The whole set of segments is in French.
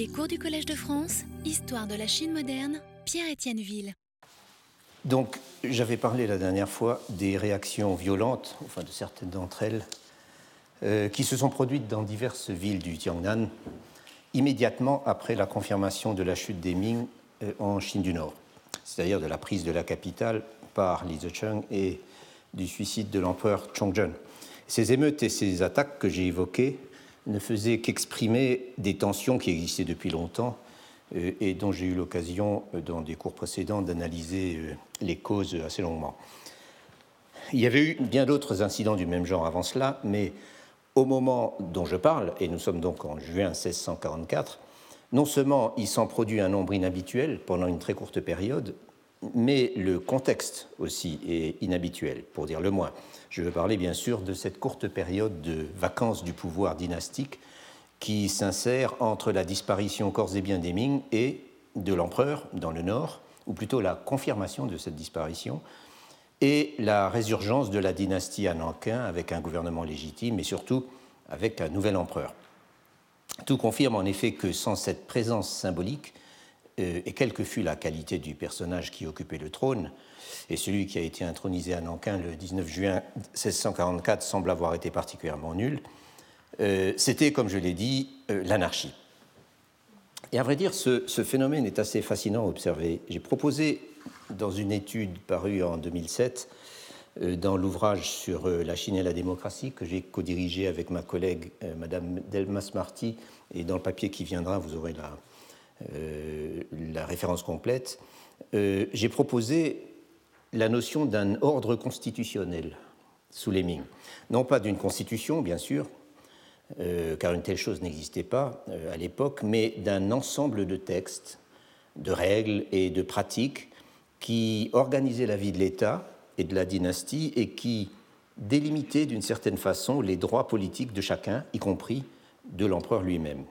Les cours du Collège de France, Histoire de la Chine moderne, Pierre-Étienne Ville. Donc, j'avais parlé la dernière fois des réactions violentes, enfin de certaines d'entre elles, euh, qui se sont produites dans diverses villes du Tiangnan immédiatement après la confirmation de la chute des Ming euh, en Chine du Nord, c'est-à-dire de la prise de la capitale par Li Zicheng et du suicide de l'empereur Chongzhen. Ces émeutes et ces attaques que j'ai évoquées ne faisaient qu'exprimer des tensions qui existaient depuis longtemps euh, et dont j'ai eu l'occasion, euh, dans des cours précédents, d'analyser euh, les causes assez longuement. Il y avait eu bien d'autres incidents du même genre avant cela, mais au moment dont je parle, et nous sommes donc en juin 1644, non seulement il s'en produit un nombre inhabituel pendant une très courte période, mais le contexte aussi est inhabituel, pour dire le moins. Je veux parler bien sûr de cette courte période de vacances du pouvoir dynastique qui s'insère entre la disparition corps et bien des Ming et de l'empereur dans le nord, ou plutôt la confirmation de cette disparition, et la résurgence de la dynastie à Nankin avec un gouvernement légitime et surtout avec un nouvel empereur. Tout confirme en effet que sans cette présence symbolique, et quelle que fût la qualité du personnage qui occupait le trône, et celui qui a été intronisé à Nankin le 19 juin 1644 semble avoir été particulièrement nul, euh, c'était, comme je l'ai dit, euh, l'anarchie. Et à vrai dire, ce, phénomène est assez fascinant à observer. J'ai proposé, dans une étude parue en 2007, dans l'ouvrage sur la Chine et la démocratie que j'ai co-dirigé avec ma collègue Madame Delmas Marty, et dans le papier qui viendra, vous aurez la, euh, la référence complète, euh, j'ai proposé la notion d'un ordre constitutionnel sous les Ming. Non pas d'une constitution, bien sûr, euh, car une telle chose n'existait pas à l'époque, mais d'un ensemble de textes, de règles et de pratiques qui organisaient la vie de l'État et de la dynastie et qui délimitaient d'une certaine façon les droits politiques de chacun, y compris de l'empereur lui-même.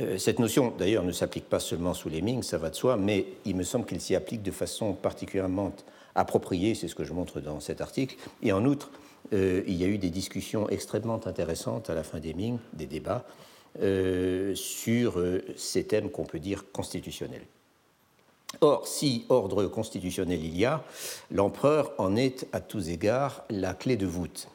Euh, cette notion, d'ailleurs, ne s'applique pas seulement sous les Ming, ça va de soi, mais il me semble qu'il s'y applique de façon particulièrement appropriée, c'est ce que je montre dans cet article. Et en outre, euh, il y a eu des discussions extrêmement intéressantes à la fin des Ming, des débats, euh, sur ces thèmes qu'on peut dire constitutionnels. Or, si ordre constitutionnel il y a, l'empereur en est à tous égards la clé de voûte.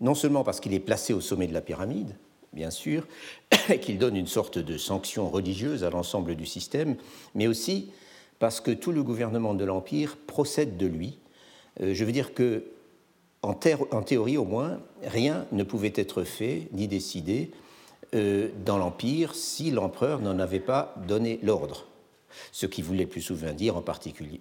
Non seulement parce qu'il est placé au sommet de la pyramide, bien sûr, qu'il donne une sorte de sanction religieuse à l'ensemble du système, mais aussi parce que tout le gouvernement de l'Empire procède de lui. Euh, je veux dire que, en, théorie au moins, rien ne pouvait être fait ni décidé euh, dans l'Empire si l'empereur n'en avait pas donné l'ordre. Ce qui voulait plus souvent dire en,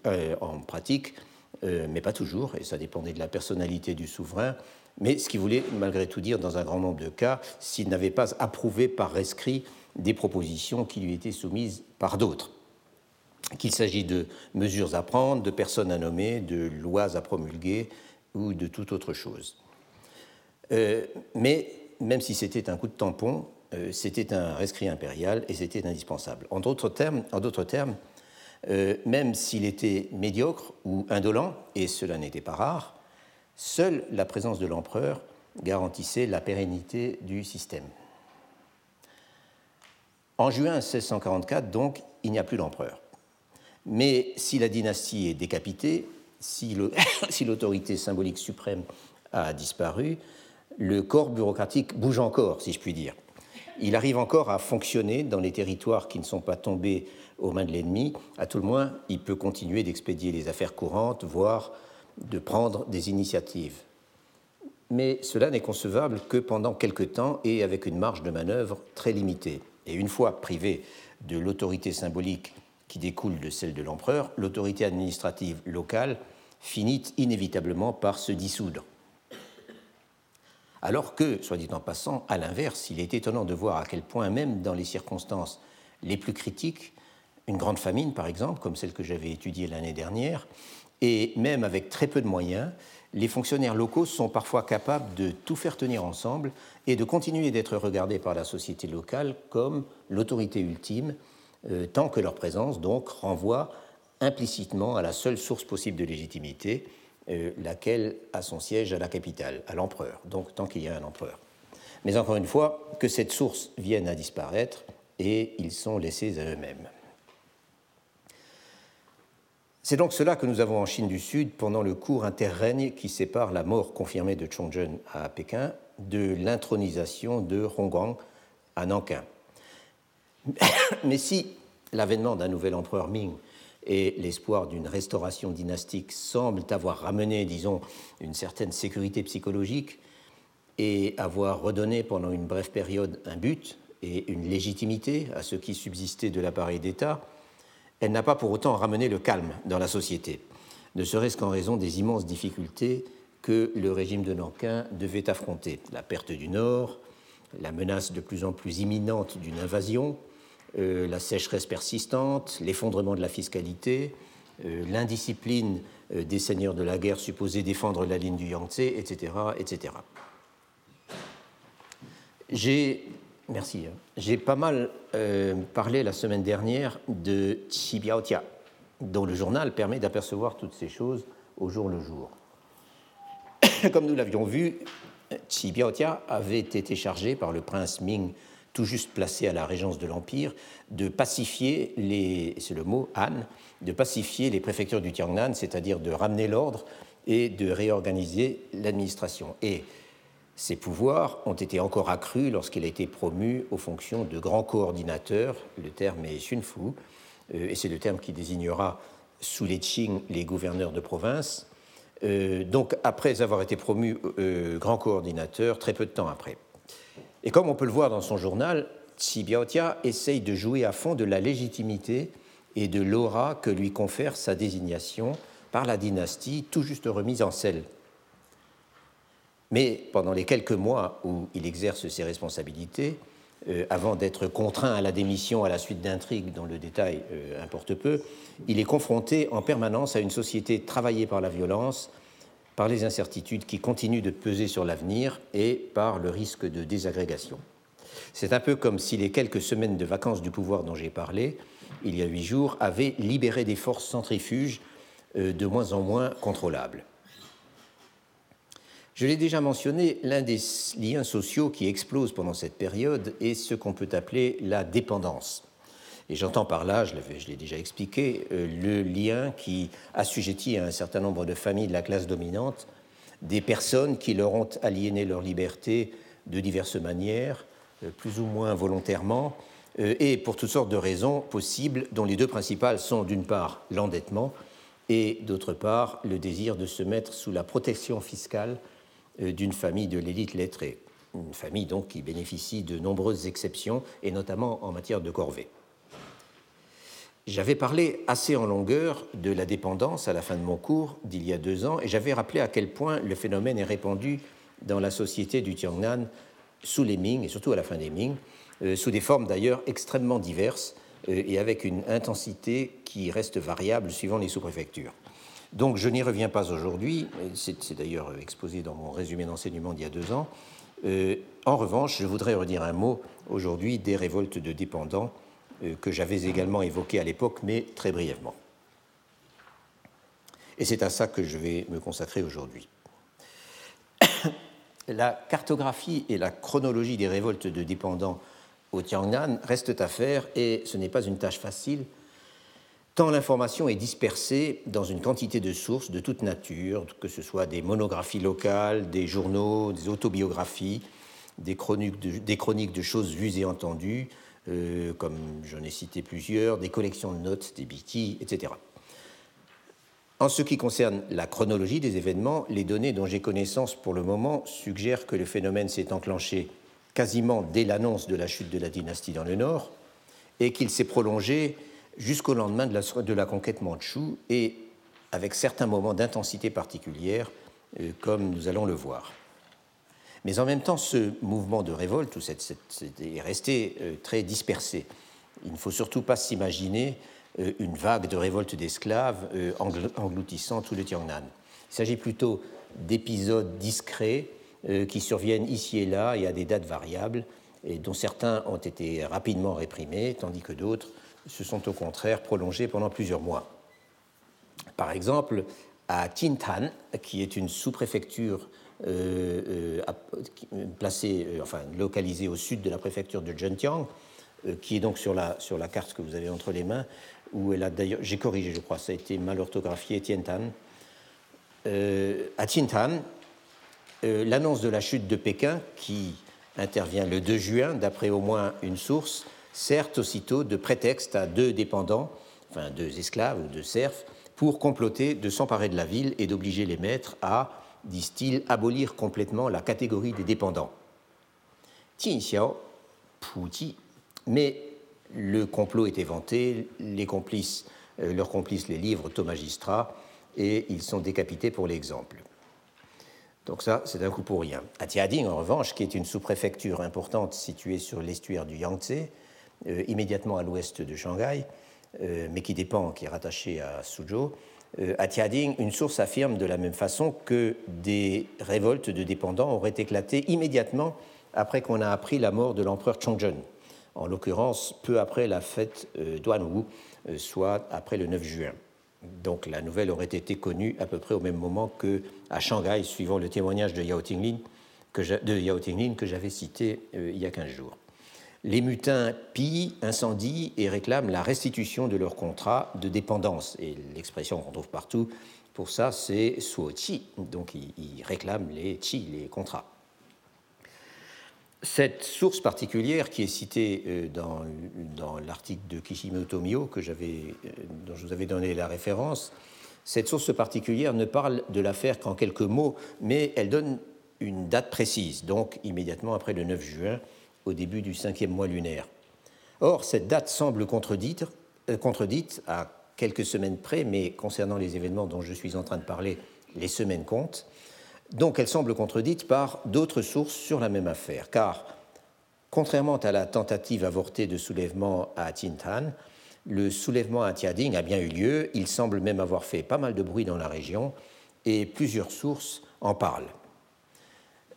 euh, en pratique, mais pas toujours, et ça dépendait de la personnalité du souverain, mais ce qu'il voulait malgré tout dire dans un grand nombre de cas, s'il n'avait pas approuvé par rescrit des propositions qui lui étaient soumises par d'autres. Qu'il s'agit de mesures à prendre, de personnes à nommer, de lois à promulguer ou de toute autre chose. Euh, mais même si c'était un coup de tampon, euh, c'était un rescrit impérial et c'était indispensable. En d'autres termes, en termes euh, même s'il était médiocre ou indolent, et cela n'était pas rare, Seule la présence de l'empereur garantissait la pérennité du système. En juin 1644, donc, il n'y a plus d'empereur. Mais si la dynastie est décapitée, si l'autorité symbolique suprême a disparu, le corps bureaucratique bouge encore, si je puis dire. Il arrive encore à fonctionner dans les territoires qui ne sont pas tombés aux mains de l'ennemi. À tout le moins, il peut continuer d'expédier les affaires courantes, voire de prendre des initiatives. Mais cela n'est concevable que pendant quelque temps et avec une marge de manœuvre très limitée. Et une fois privé de l'autorité symbolique qui découle de celle de l'empereur, l'autorité administrative locale finit inévitablement par se dissoudre. Alors que, soit dit en passant, à l'inverse, il est étonnant de voir à quel point, même dans les circonstances les plus critiques, une grande famine, par exemple, comme celle que j'avais étudiée l'année dernière, et même avec très peu de moyens, les fonctionnaires locaux sont parfois capables de tout faire tenir ensemble et de continuer d'être regardés par la société locale comme l'autorité ultime, euh, tant que leur présence renvoie implicitement à la seule source possible de légitimité, euh, laquelle a son siège à la capitale, à l'empereur, donc tant qu'il y a un empereur. Mais encore une fois, que cette source vienne à disparaître et ils sont laissés à eux-mêmes. C'est donc cela que nous avons en Chine du Sud pendant le court interrègne qui sépare la mort confirmée de Chongzhen à Pékin de l'intronisation de Hongguang à Nankin. Mais si l'avènement d'un nouvel empereur Ming et l'espoir d'une restauration dynastique semblent avoir ramené, disons, une certaine sécurité psychologique et avoir redonné pendant une brève période un but et une légitimité à ce qui subsistait de l'appareil d'État, elle n'a pas pour autant ramené le calme dans la société, ne serait-ce qu'en raison des immenses difficultés que le régime de Nankin devait affronter. La perte du Nord, la menace de plus en plus imminente d'une invasion, euh, la sécheresse persistante, l'effondrement de la fiscalité, euh, l'indiscipline euh, des seigneurs de la guerre supposés défendre la ligne du Yangtze, etc. etc. J'ai Merci. J'ai pas mal euh, parlé la semaine dernière de Qi Biaotia, dont le journal permet d'apercevoir toutes ces choses au jour le jour. Comme nous l'avions vu, Qi Biaotia avait été chargé par le prince Ming, tout juste placé à la régence de l'Empire, de pacifier les, c'est de pacifier les préfectures du Tiangnan, c'est-à-dire de ramener l'ordre et de réorganiser l'administration. Et ses pouvoirs ont été encore accrus lorsqu'il a été promu aux fonctions de grand coordinateur, le terme est Xunfu, euh, et c'est le terme qui désignera sous les Qing les gouverneurs de province, euh, donc après avoir été promu euh, grand coordinateur, très peu de temps après. Et comme on peut le voir dans son journal, Xi Biaotia essaye de jouer à fond de la légitimité et de l'aura que lui confère sa désignation par la dynastie tout juste remise en selle mais pendant les quelques mois où il exerce ses responsabilités, euh, avant d'être contraint à la démission à la suite d'intrigues dont le détail euh, importe peu, il est confronté en permanence à une société travaillée par la violence, par les incertitudes qui continuent de peser sur l'avenir et par le risque de désagrégation. C'est un peu comme si les quelques semaines de vacances du pouvoir dont j'ai parlé, il y a huit jours, avaient libéré des forces centrifuges euh, de moins en moins contrôlables. Je l'ai déjà mentionné, l'un des liens sociaux qui explosent pendant cette période est ce qu'on peut appeler la dépendance. Et j'entends par là, je l'ai déjà expliqué, euh, le lien qui assujettit à un certain nombre de familles de la classe dominante des personnes qui leur ont aliéné leur liberté de diverses manières, euh, plus ou moins volontairement, euh, et pour toutes sortes de raisons possibles, dont les deux principales sont d'une part l'endettement et d'autre part le désir de se mettre sous la protection fiscale d'une famille de l'élite lettrée, une famille donc qui bénéficie de nombreuses exceptions, et notamment en matière de corvée. J'avais parlé assez en longueur de la dépendance à la fin de mon cours d'il y a deux ans, et j'avais rappelé à quel point le phénomène est répandu dans la société du Tiangnan sous les Ming, et surtout à la fin des Ming, euh, sous des formes d'ailleurs extrêmement diverses euh, et avec une intensité qui reste variable suivant les sous-préfectures. Donc je n'y reviens pas aujourd'hui, c'est d'ailleurs exposé dans mon résumé d'enseignement d'il y a deux ans. Euh, en revanche, je voudrais redire un mot aujourd'hui des révoltes de dépendants euh, que j'avais également évoquées à l'époque, mais très brièvement. Et c'est à ça que je vais me consacrer aujourd'hui. la cartographie et la chronologie des révoltes de dépendants au Tiangnan restent à faire et ce n'est pas une tâche facile tant l'information est dispersée dans une quantité de sources de toute nature, que ce soit des monographies locales, des journaux, des autobiographies, des chroniques de, choses vues et entendues, euh, comme j'en ai cité plusieurs, des collections de notes, des BT, etc. En ce qui concerne la chronologie des événements, les données dont j'ai connaissance pour le moment suggèrent que le phénomène s'est enclenché quasiment dès l'annonce de la chute de la dynastie dans le Nord et qu'il s'est prolongé jusqu'au lendemain de la, conquête mandchoue et avec certains moments d'intensité particulière, euh, comme nous allons le voir. Mais en même temps, ce mouvement de révolte est resté euh, très dispersé. Il ne faut surtout pas s'imaginer euh, une vague de révolte d'esclaves engloutissant tout le Tiangnan. Il s'agit plutôt d'épisodes discrets qui surviennent ici et là et à des dates variables, et dont certains ont été rapidement réprimés, tandis que d'autres se sont au contraire prolongés pendant plusieurs mois. Par exemple, à Tintan, qui est une sous-préfecture placé, enfin localisé au sud de la préfecture de Zhenjiang, qui est donc sur la, sur la carte que vous avez entre les mains, où elle a d'ailleurs, j'ai corrigé, je crois, ça a été mal orthographié, Tiantan. à Tiantan, l'annonce de la chute de Pékin, qui intervient le 2 juin, d'après au moins une source, sert aussitôt de prétexte à deux dépendants, enfin deux esclaves ou deux serfs, pour comploter de s'emparer de la ville et d'obliger les maîtres à, disent-ils, abolir complètement la catégorie des dépendants. Xiao, Puji, mais le complot est éventé, les complices, euh, leurs complices les livrent au magistrat et ils sont décapités pour l'exemple. Donc ça, c'est un coup pour rien. À Tiading, en revanche, qui est une sous-préfecture importante située sur l'estuaire du Yangtze, euh, immédiatement à l'ouest de Shanghai, euh, mais qui dépend, qui est rattachée à Suzhou, euh, à Tiading, une source affirme de la même façon que des révoltes de dépendants auraient éclaté immédiatement après qu'on a appris la mort de l'empereur Chongzhen, en l'occurrence peu après la fête Duanwu, soit après le 9 juin. Donc la nouvelle aurait été connue à peu près au même moment que à Shanghai, suivant le témoignage de Yao Tinglin que, j'avais cité il y a 15 jours. Les mutins pillent, incendient et réclament la restitution de leur contrat de dépendance. Et l'expression qu'on trouve partout pour ça, c'est suo chi. Donc ils réclament les chi, les contrats. Cette source particulière qui est citée euh, dans, dans l'article de Kishimoto Mio que euh, dont je vous avais donné la référence, cette source particulière ne parle de l'affaire qu'en quelques mots, mais elle donne une date précise, donc immédiatement après le 9 juin, au début du cinquième mois lunaire. Or, cette date semble contredite, euh, contredite à quelques semaines près, mais concernant les événements dont je suis en train de parler, les semaines comptent. Donc elle semble contredite par d'autres sources sur la même affaire, car contrairement à la tentative avortée de soulèvement à Tintan, le soulèvement à Tiading a bien eu lieu, il semble même avoir fait pas mal de bruit dans la région, et plusieurs sources en parlent.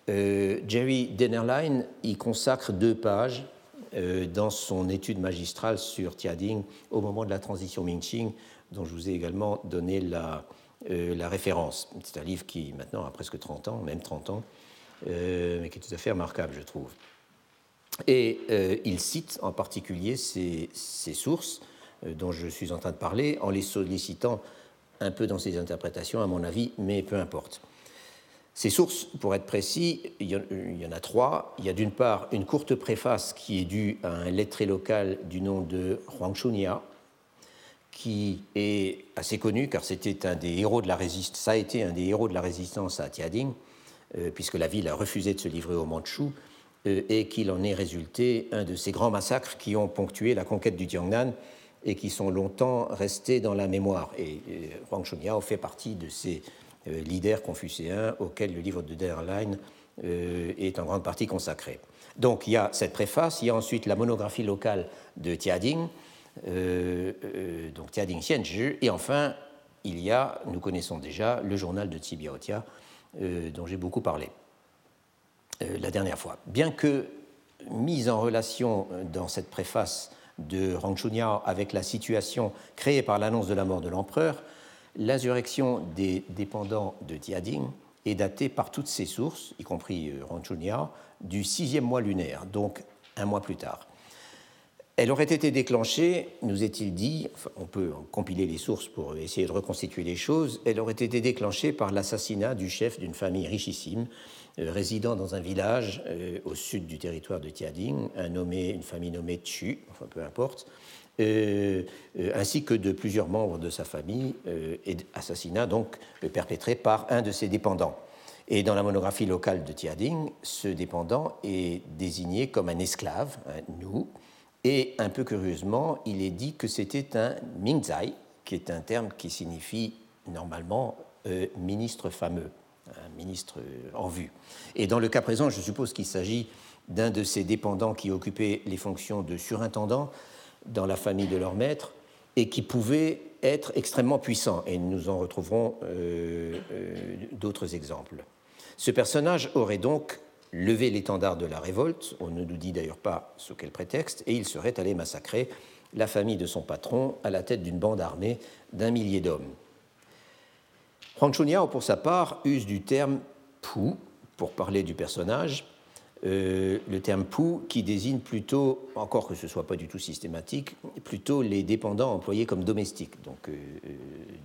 Euh, Jerry Dennerlein y consacre deux pages euh, dans son étude magistrale sur Tiading au moment de la transition Mingqing, dont je vous ai également donné la, euh, la référence. C'est un livre qui maintenant a presque 30 ans, même 30 ans, mais qui est tout à fait remarquable, je trouve. Et il cite en particulier ces, sources dont je suis en train de parler, en les sollicitant un peu dans ses interprétations, à mon avis, mais peu importe. Ces sources, pour être précis, il y, en, a trois. Il y a d'une part une courte préface qui est due à un lettré local du nom de Huang Shunia, qui est assez connu car c'était un des héros de la résistance, ça a été un des héros de la résistance à Tiading, euh, puisque la ville a refusé de se livrer aux Mandchous euh, et qu'il en est résulté un de ces grands massacres qui ont ponctué la conquête du Tiangnan et qui sont longtemps restés dans la mémoire. Et, Huang Shunyao fait partie de ces euh, leaders confucéens auxquels le livre de Derlein est en grande partie consacré. Donc il y a cette préface, il y a ensuite la monographie locale de Tiading, euh, euh, donc Tiading Xianzhi, et enfin, il y a, nous connaissons déjà, le journal de Tsibiaotia, euh, dont j'ai beaucoup parlé la dernière fois. Bien que mise en relation dans cette préface de Rangchunia avec la situation créée par l'annonce de la mort de l'empereur, l'insurrection des dépendants de Tiading est datée par toutes ces sources, y compris Rangchunia, du sixième mois lunaire, donc un mois plus tard. Elle aurait été déclenchée, nous est-il dit, on peut compiler les sources pour essayer de reconstituer les choses, elle aurait été déclenchée par l'assassinat du chef d'une famille richissime euh, résidant dans un village euh, au sud du territoire de Tiading, un nommé, une famille nommée Chu, enfin peu importe, euh, ainsi que de plusieurs membres de sa famille, et assassinat donc perpétré par un de ses dépendants. Et dans la monographie locale de Tiading, ce dépendant est désigné comme un esclave, un nous, et un peu curieusement, il est dit que c'était un Mingzai, qui est un terme qui signifie normalement euh, ministre fameux, un ministre euh, en vue. Et dans le cas présent, je suppose qu'il s'agit d'un de ces dépendants qui occupait les fonctions de surintendant dans la famille de leur maître et qui pouvait être extrêmement puissant. Et nous en retrouverons euh, d'autres exemples. Ce personnage aurait donc lever l'étendard de la révolte, on ne nous dit d'ailleurs pas sous quel prétexte, et il serait allé massacrer la famille de son patron à la tête d'une bande armée d'un millier d'hommes. Huang pour sa part, use du terme pu, pour parler du personnage, euh, le terme pou qui désigne plutôt, encore que ce ne soit pas du tout systématique, plutôt les dépendants employés comme domestiques, donc euh, euh,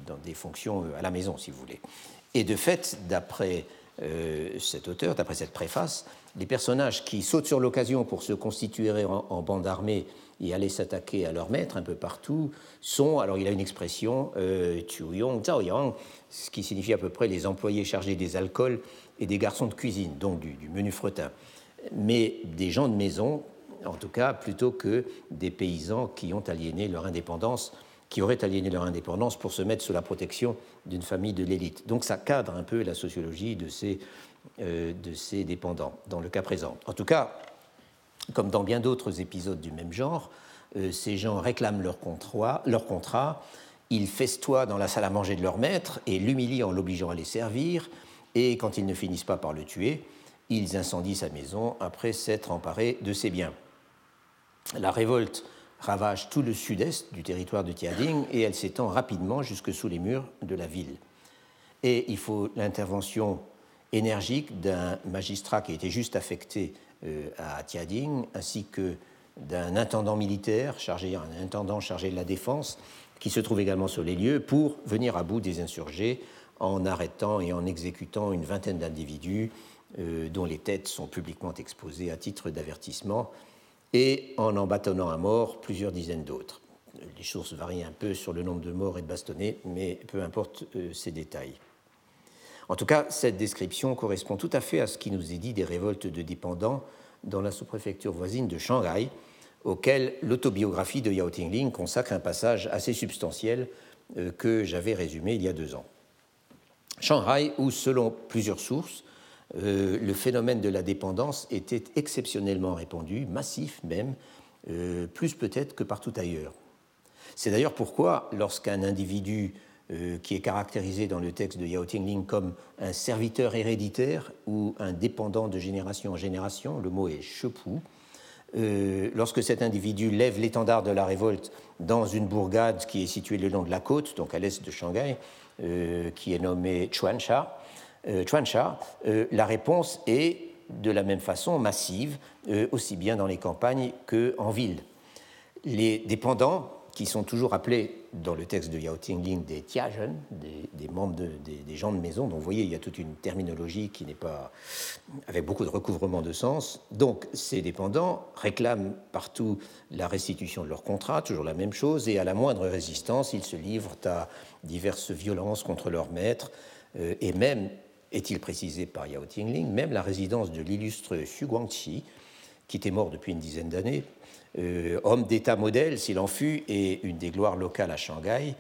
dans des fonctions à la maison, si vous voulez. Et de fait, d'après cet auteur, d'après cette préface, les personnages qui sautent sur l'occasion pour se constituer en, bande armée et aller s'attaquer à leur maître un peu partout sont, alors il a une expression, euh, Yang, ce qui signifie à peu près les employés chargés des alcools et des garçons de cuisine, donc du menu fretin mais des gens de maison, en tout cas, plutôt que des paysans qui ont aliéné leur indépendance, qui auraient aliéné leur indépendance pour se mettre sous la protection d'une famille de l'élite. Donc ça cadre un peu la sociologie de ces, euh, de ces dépendants, dans le cas présent. En tout cas, comme dans bien d'autres épisodes du même genre, euh, ces gens réclament leur contrat, leur contrat, ils festoient dans la salle à manger de leur maître et l'humilient en l'obligeant à les servir, et quand ils ne finissent pas par le tuer, ils incendient sa maison après s'être emparés de ses biens. La révolte ravage tout le sud-est du territoire de Tiading et elle s'étend rapidement jusque sous les murs de la ville. Et il faut l'intervention énergique d'un magistrat qui était juste affecté euh, à Tiading, ainsi que d'un intendant militaire chargé, intendant chargé de la défense, qui se trouve également sur les lieux pour venir à bout des insurgés en arrêtant et en exécutant une vingtaine d'individus euh, dont les têtes sont publiquement exposées à titre d'avertissement, et en en bâtonnant à mort plusieurs dizaines d'autres. Les sources varient un peu sur le nombre de morts et de bastonnés, mais peu importe euh, ces détails. En tout cas, cette description correspond tout à fait à ce qui nous est dit des révoltes de dépendants dans la sous-préfecture voisine de Shanghai, auquel l'autobiographie de Yao Tingling consacre un passage assez substantiel euh, que j'avais résumé il y a deux ans. Shanghai, où, selon plusieurs sources, euh, le phénomène de la dépendance était exceptionnellement répandu, massif même, euh, plus peut-être que partout ailleurs. C'est d'ailleurs pourquoi, lorsqu'un individu euh, qui est caractérisé dans le texte de Yao Tingling comme un serviteur héréditaire ou un dépendant de génération en génération, le mot est chepou, lorsque cet individu lève l'étendard de la révolte dans une bourgade qui est située le long de la côte, donc à l'est de Shanghai, qui est nommée Chuansha, euh, euh, la réponse est de la même façon massive, euh, aussi bien dans les campagnes qu'en ville. Les dépendants, qui sont toujours appelés dans le texte de Yao Tingling des tiajen, des, membres des, gens de maison, donc vous voyez, il y a toute une terminologie qui n'est pas avec beaucoup de recouvrement de sens. Donc ces dépendants réclament partout la restitution de leur contrat, toujours la même chose, et à la moindre résistance, ils se livrent à diverses violences contre leur maître, et même est-il précisé par Yao Tingling, même la résidence de l'illustre Xu Guangqi, qui était mort depuis une dizaine d'années, euh, homme d'État modèle s'il en fut, et une des gloires locales à Shanghai,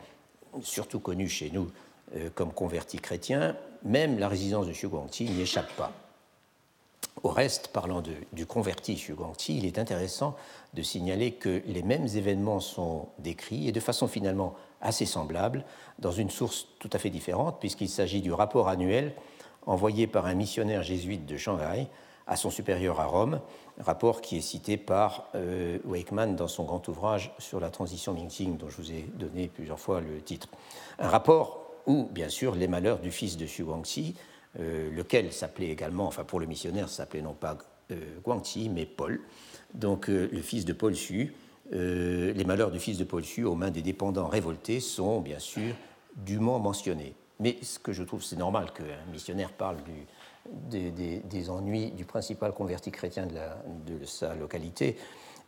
surtout connu chez nous euh, comme converti chrétien, même la résidence de Xu Guangqi n'y échappe pas. Au reste, parlant du converti Xu Guangqi, il est intéressant de signaler que les mêmes événements sont décrits et de façon finalement assez semblable dans une source tout à fait différente, puisqu'il s'agit du rapport annuel envoyé par un missionnaire jésuite de Shanghai à son supérieur à Rome, rapport qui est cité par euh, Wakeman dans son grand ouvrage sur la transition Ming-Qing, dont je vous ai donné plusieurs fois le titre. Un rapport où, bien sûr, les malheurs du fils de Xu Guangxi, euh, lequel s'appelait également, enfin pour le missionnaire, s'appelait non pas euh, Guangxi, mais Paul, donc euh, le fils de Paul Xu, les malheurs du fils de Paul Xu aux mains des dépendants révoltés sont, bien sûr, dûment mentionnés. Mais ce que je trouve, c'est normal qu'un missionnaire parle des, ennuis du principal converti chrétien de, sa localité,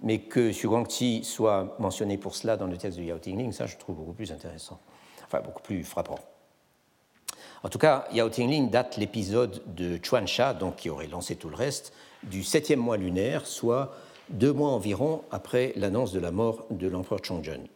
mais que Xu soit mentionné pour cela dans le texte de Yao Tingling, ça je trouve beaucoup plus intéressant, enfin beaucoup plus frappant. En tout cas, Yao Tingling date l'épisode de Chuansha, donc qui aurait lancé tout le reste, du septième mois lunaire, soit deux mois environ après l'annonce de la mort de l'empereur Chongzhen.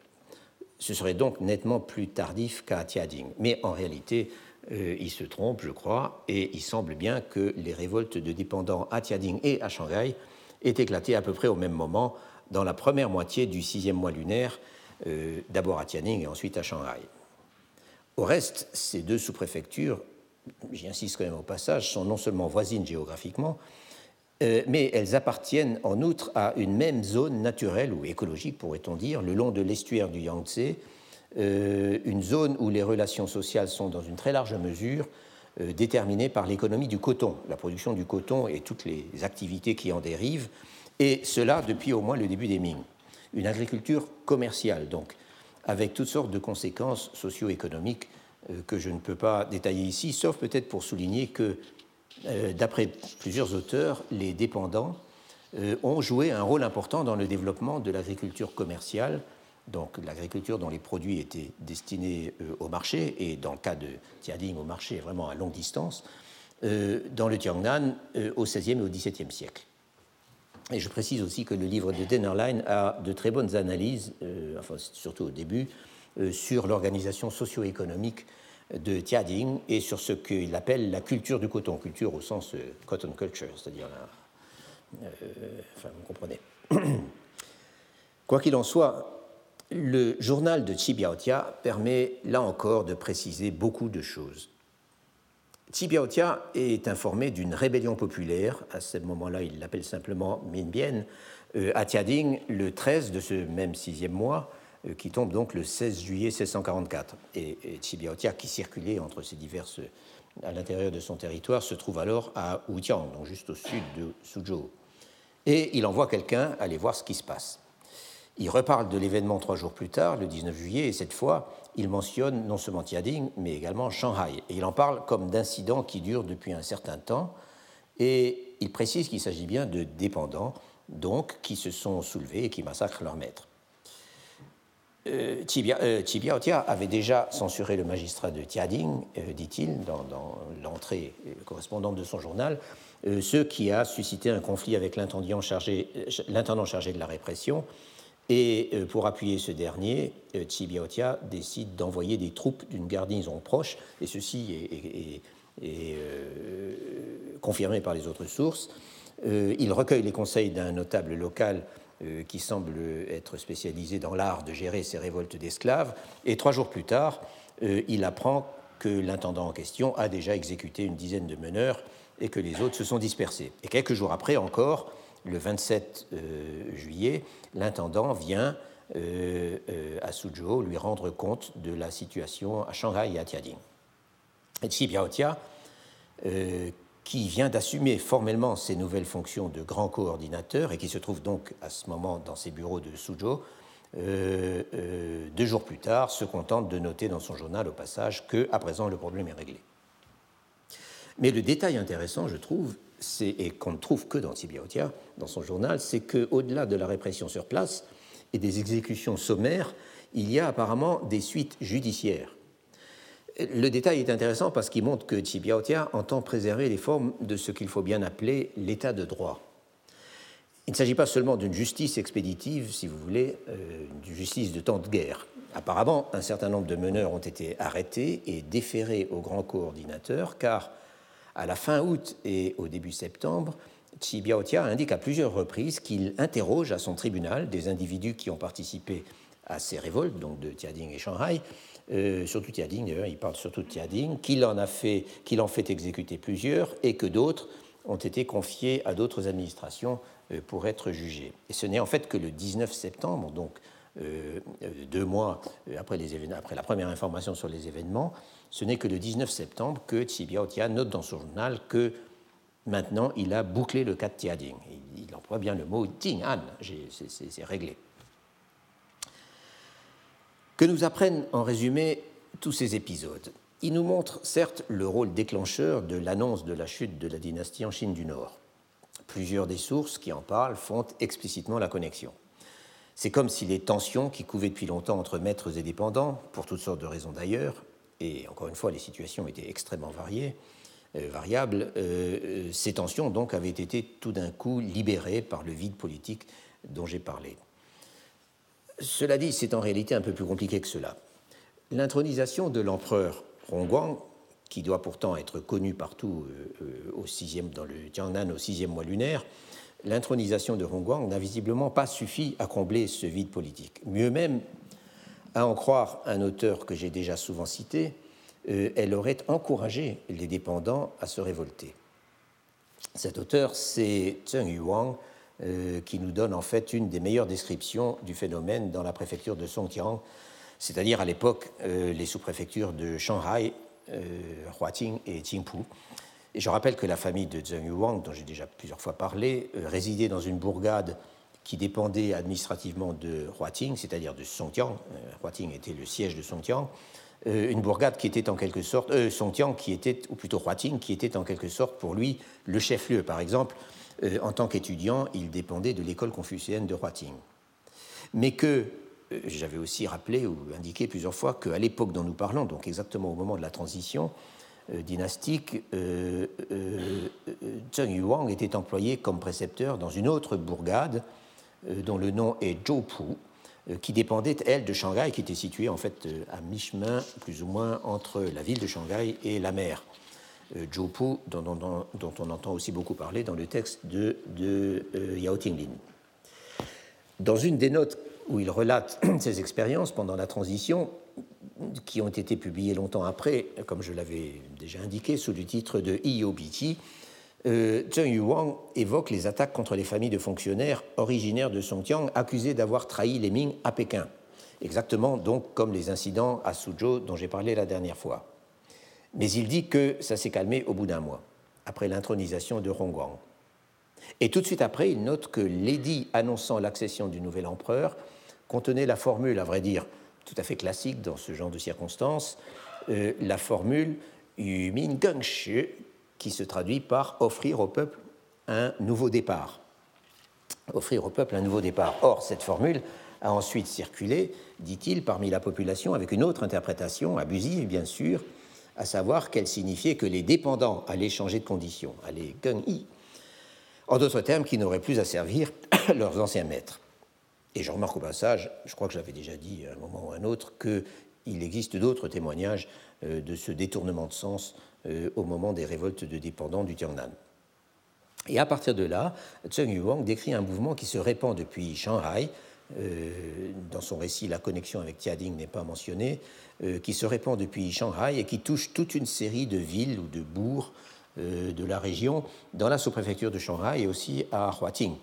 Ce serait donc nettement plus tardif qu'à Tiading. Mais en réalité, euh, il se trompe, je crois, et il semble bien que les révoltes de dépendants à Tiading et à Shanghai aient éclaté à peu près au même moment, dans la première moitié du sixième mois lunaire, euh, d'abord à Tiading et ensuite à Shanghai. Au reste, ces deux sous-préfectures, j'y insiste quand même au passage, sont non seulement voisines géographiquement, euh, mais elles appartiennent en outre à une même zone naturelle ou écologique, pourrait-on dire, le long de l'estuaire du Yangtze, euh, une zone où les relations sociales sont dans une très large mesure déterminée par l'économie du coton, la production du coton et toutes les activités qui en dérivent, et cela depuis au moins le début des Ming. Une agriculture commerciale, donc, avec toutes sortes de conséquences socio-économiques que je ne peux pas détailler ici, sauf peut-être pour souligner que, d'après plusieurs auteurs, les dépendants ont joué un rôle important dans le développement de l'agriculture commerciale donc l'agriculture dont les produits étaient destinés euh, au marché, et dans le cas de Tiading au marché vraiment à longue distance, euh, dans le Tiangnan euh, au XVIe et au XVIIe siècle. Et je précise aussi que le livre de Dennerlein a de très bonnes analyses, enfin surtout au début, sur l'organisation socio-économique de Tiading et sur ce qu'il appelle la culture du coton, culture au sens cotton culture, c'est-à-dire, enfin vous comprenez. Quoi qu'il en soit, le journal de Chibiaotia permet là encore de préciser beaucoup de choses. Chibiaotia est informé d'une rébellion populaire, à ce moment-là il l'appelle simplement Minbian, euh, à Tiading le 13 de ce même sixième mois, euh, qui tombe donc le 16 juillet 1644. Et, et Chibiaotia, qui circulait entre ces diverses à l'intérieur de son territoire, se trouve alors à Wutiang, donc juste au sud de Suzhou. Et il envoie quelqu'un aller voir ce qui se passe. Il reparle de l'événement trois jours plus tard, le 19 juillet, et cette fois, il mentionne non seulement Tiading, mais également Shanghai. Et il en parle comme d'incidents qui durent depuis un certain temps, et il précise qu'il s'agit bien de dépendants, donc, qui se sont soulevés et qui massacrent leur maître. Euh, euh avait déjà censuré le magistrat de Tiading, euh, dit-il, dans, l'entrée correspondante de son journal, euh, ce qui a suscité un conflit avec l'intendant chargé, de la répression, et euh, pour appuyer ce dernier, euh, décide d'envoyer des troupes d'une garnison proche, et ceci est, euh, confirmé par les autres sources. il recueille les conseils d'un notable local qui semble être spécialisé dans l'art de gérer ces révoltes d'esclaves, et trois jours plus tard, il apprend que l'intendant en question a déjà exécuté une dizaine de meneurs et que les autres se sont dispersés. Et quelques jours après encore, le 27 juillet, l'intendant vient euh, euh, à Suzhou lui rendre compte de la situation à Shanghai et à Tiading. Et Xi Biaotia, euh, qui vient d'assumer formellement ses nouvelles fonctions de grand coordinateur et qui se trouve donc à ce moment dans ses bureaux de Suzhou, deux jours plus tard, se contente de noter dans son journal au passage que, à présent, le problème est réglé. Mais le détail intéressant, je trouve, et qu'on ne trouve que dans Tibiotia, dans son journal, c'est qu'au-delà de la répression sur place et des exécutions sommaires, il y a apparemment des suites judiciaires. Le détail est intéressant parce qu'il montre que Tibiotia entend préserver les formes de ce qu'il faut bien appeler l'état de droit. Il ne s'agit pas seulement d'une justice expéditive, si vous voulez, euh, d'une justice de temps de guerre. Apparemment, un certain nombre de meneurs ont été arrêtés et déférés au grand coordinateur, car à la fin août et au début septembre, Chi Biaotia indique à plusieurs reprises qu'il interroge à son tribunal des individus qui ont participé à ces révoltes, donc de Tiading et Shanghai, euh, surtout Tiading, il parle surtout de Tiading, qu'il en, a fait, qu'il en fait exécuter plusieurs et que d'autres ont été confiés à d'autres administrations euh, pour être jugés. Et ce n'est en fait que le 19 septembre, donc euh, deux mois après, la première information sur les événements, ce n'est que le 19 septembre que Tsibiaotia note dans son journal que maintenant il a bouclé le cas de Tiading. Il, emploie bien le mot Ting An, c'est réglé. Que nous apprennent en résumé tous ces épisodes Ils nous montrent certes le rôle déclencheur de l'annonce de la chute de la dynastie en Chine du Nord. Plusieurs des sources qui en parlent font explicitement la connexion. C'est comme si les tensions qui couvaient depuis longtemps entre maîtres et dépendants, pour toutes sortes de raisons d'ailleurs, et encore une fois, les situations étaient extrêmement variées, euh, variables, euh, euh, ces tensions donc avaient été tout d'un coup libérées par le vide politique dont j'ai parlé. Cela dit, c'est en réalité un peu plus compliqué que cela. L'intronisation de l'empereur Rongguang, qui doit pourtant être connu partout au sixième, dans le Jiangnan au sixième mois lunaire, l'intronisation de Rongguang n'a visiblement pas suffi à combler ce vide politique. Mieux même, à en croire un auteur que j'ai déjà souvent cité, euh, elle aurait encouragé les dépendants à se révolter. Cet auteur, c'est Zheng Yuang, euh, qui nous donne en fait une des meilleures descriptions du phénomène dans la préfecture de Songjiang, c'est-à-dire à, l'époque euh, les sous-préfectures de Shanghai, Huating et Qingpu. Et je rappelle que la famille de Zheng Yuang, dont j'ai déjà plusieurs fois parlé, résidait dans une bourgade qui dépendait administrativement de Huating, c'est-à-dire de Songtiang. Huating était le siège de Songtiang. Une bourgade qui était en quelque sorte, euh, Songtiang qui était, ou plutôt Huating, qui était en quelque sorte pour lui le chef-lieu. Par exemple, en tant qu'étudiant, il dépendait de l'école confucéenne de Huating. Mais que euh, j'avais aussi rappelé ou indiqué plusieurs fois qu'à l'époque dont nous parlons, donc exactement au moment de la transition euh, dynastique, euh, Zheng Yuang était employé comme précepteur dans une autre bourgade dont le nom est Zhoupu, qui dépendait, elle, de Shanghai, qui était située en fait à mi-chemin, plus ou moins, entre la ville de Shanghai et la mer. Zhoupu, dont, dont, on entend aussi beaucoup parler dans le texte de, de Yao Tinglin. Dans une des notes où il relate ses expériences pendant la transition, qui ont été publiées longtemps après, comme je l'avais déjà indiqué, sous le titre de IOBT, euh, Zheng Yuang évoque les attaques contre les familles de fonctionnaires originaires de Songjiang accusés d'avoir trahi les Ming à Pékin, exactement donc comme les incidents à Suzhou dont j'ai parlé la dernière fois. Mais il dit que ça s'est calmé au bout d'un mois, après l'intronisation de Hongguang. Et tout de suite après, il note que l'édit annonçant l'accession du nouvel empereur contenait la formule, à vrai dire, tout à fait classique dans ce genre de circonstances, euh, la formule Yu Min Geng Shi, qui se traduit par offrir au peuple un nouveau départ. Offrir au peuple un nouveau départ. Or, cette formule a ensuite circulé, dit-il, parmi la population avec une autre interprétation, abusive bien sûr, à savoir qu'elle signifiait que les dépendants allaient changer de condition, allaient gung yi. En d'autres termes, qui n'auraient plus à servir leurs anciens maîtres. Et je remarque au passage, je crois que j'avais déjà dit à un moment ou à un autre, qu'il existe d'autres témoignages euh, de ce détournement de sens euh, au moment des révoltes de dépendants du Tiangnan. Et à partir de là, Zheng Yuang décrit un mouvement qui se répand depuis Shanghai. Euh, dans son récit, la connexion avec Tiading n'est pas mentionnée, qui se répand depuis Shanghai et qui touche toute une série de villes ou de bourgs de la région dans la sous-préfecture de Shanghai et aussi à Huating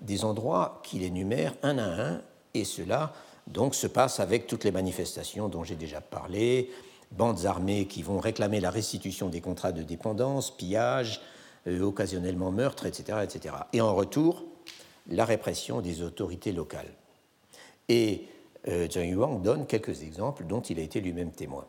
des endroits qu'il énumère un à un, et cela donc se passe avec toutes les manifestations dont j'ai déjà parlé, bandes armées qui vont réclamer la restitution des contrats de dépendance, pillage, euh, occasionnellement meurtre, etc., etc. Et en retour, la répression des autorités locales. Et euh, Zhang Yuang donne quelques exemples dont il a été lui-même témoin.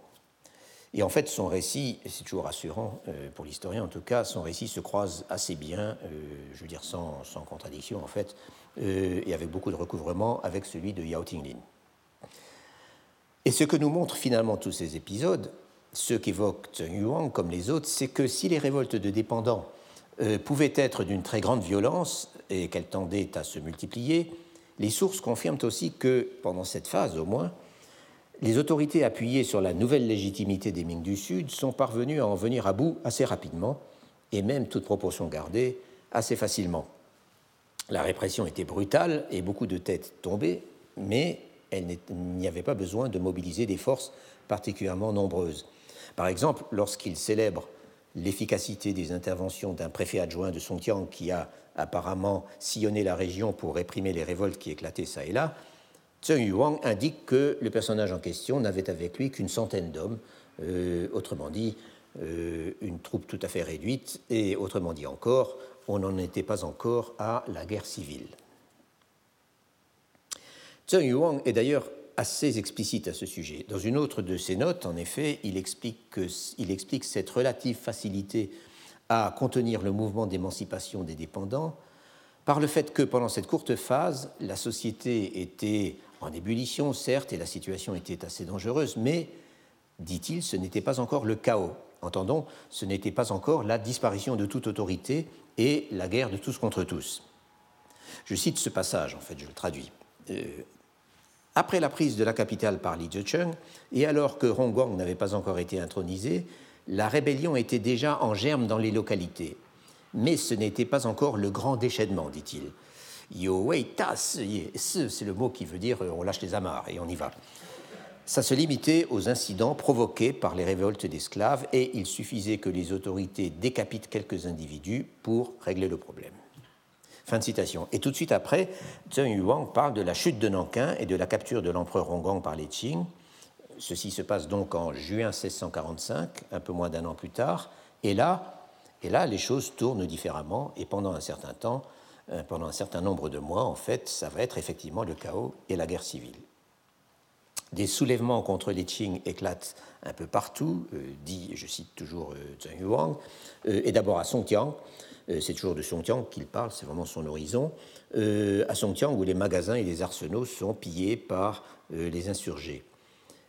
Et en fait, son récit, c'est toujours rassurant euh, pour l'historien en tout cas, son récit se croise assez bien, euh, je veux dire sans, contradiction en fait, euh, et avec beaucoup de recouvrement avec celui de Yao Tinglin. Et ce que nous montrent finalement tous ces épisodes, ceux qu'évoque Zheng Yuang comme les autres, c'est que si les révoltes de dépendants pouvaient être d'une très grande violence et qu'elles tendaient à se multiplier, les sources confirment aussi que, pendant cette phase au moins, les autorités appuyées sur la nouvelle légitimité des Ming du Sud sont parvenues à en venir à bout assez rapidement, et même toute proportion gardée, assez facilement. La répression était brutale et beaucoup de têtes tombaient, mais il n'y avait pas besoin de mobiliser des forces particulièrement nombreuses. Par exemple, lorsqu'il célèbre l'efficacité des interventions d'un préfet adjoint de Songjiang qui a apparemment sillonné la région pour réprimer les révoltes qui éclataient ça et là, Zheng Yuang indique que le personnage en question n'avait avec lui qu'une centaine d'hommes, euh, autrement dit, euh, une troupe tout à fait réduite, et autrement dit encore, on n'en était pas encore à la guerre civile. Zheng Yuang est d'ailleurs assez explicite à ce sujet. Dans une autre de ses notes, en effet, il explique, que, il explique cette relative facilité à contenir le mouvement d'émancipation des dépendants par le fait que pendant cette courte phase, la société était en ébullition, certes, et la situation était assez dangereuse, mais, dit-il, ce n'était pas encore le chaos. Entendons, ce n'était pas encore la disparition de toute autorité et la guerre de tous contre tous. Je cite ce passage, en fait, je le traduis. Euh, après la prise de la capitale par Li Zhecheng, et alors que Hongguang n'avait pas encore été intronisé, la rébellion était déjà en germe dans les localités. Mais ce n'était pas encore le grand déchaînement, dit-il. Yo wei ta c'est le mot qui veut dire euh, on lâche les amarres et on y va. Ça se limitait aux incidents provoqués par les révoltes d'esclaves et il suffisait que les autorités décapitent quelques individus pour régler le problème. Fin de citation. Et tout de suite après, Zheng Yuang parle de la chute de Nankin et de la capture de l'empereur Honggang par les Qing, ceci se passe donc en juin 1645, un peu moins d'un an plus tard, et là, les choses tournent différemment, et pendant un certain temps, euh, pendant un certain nombre de mois, en fait, ça va être effectivement le chaos et la guerre civile. Des soulèvements contre les Qing éclatent un peu partout, euh, dit, je cite toujours euh, Zheng Yuang, et d'abord à Songjiang, c'est toujours de Songjiang qu'il parle, c'est vraiment son horizon, à Songjiang où les magasins et les arsenaux sont pillés par les insurgés.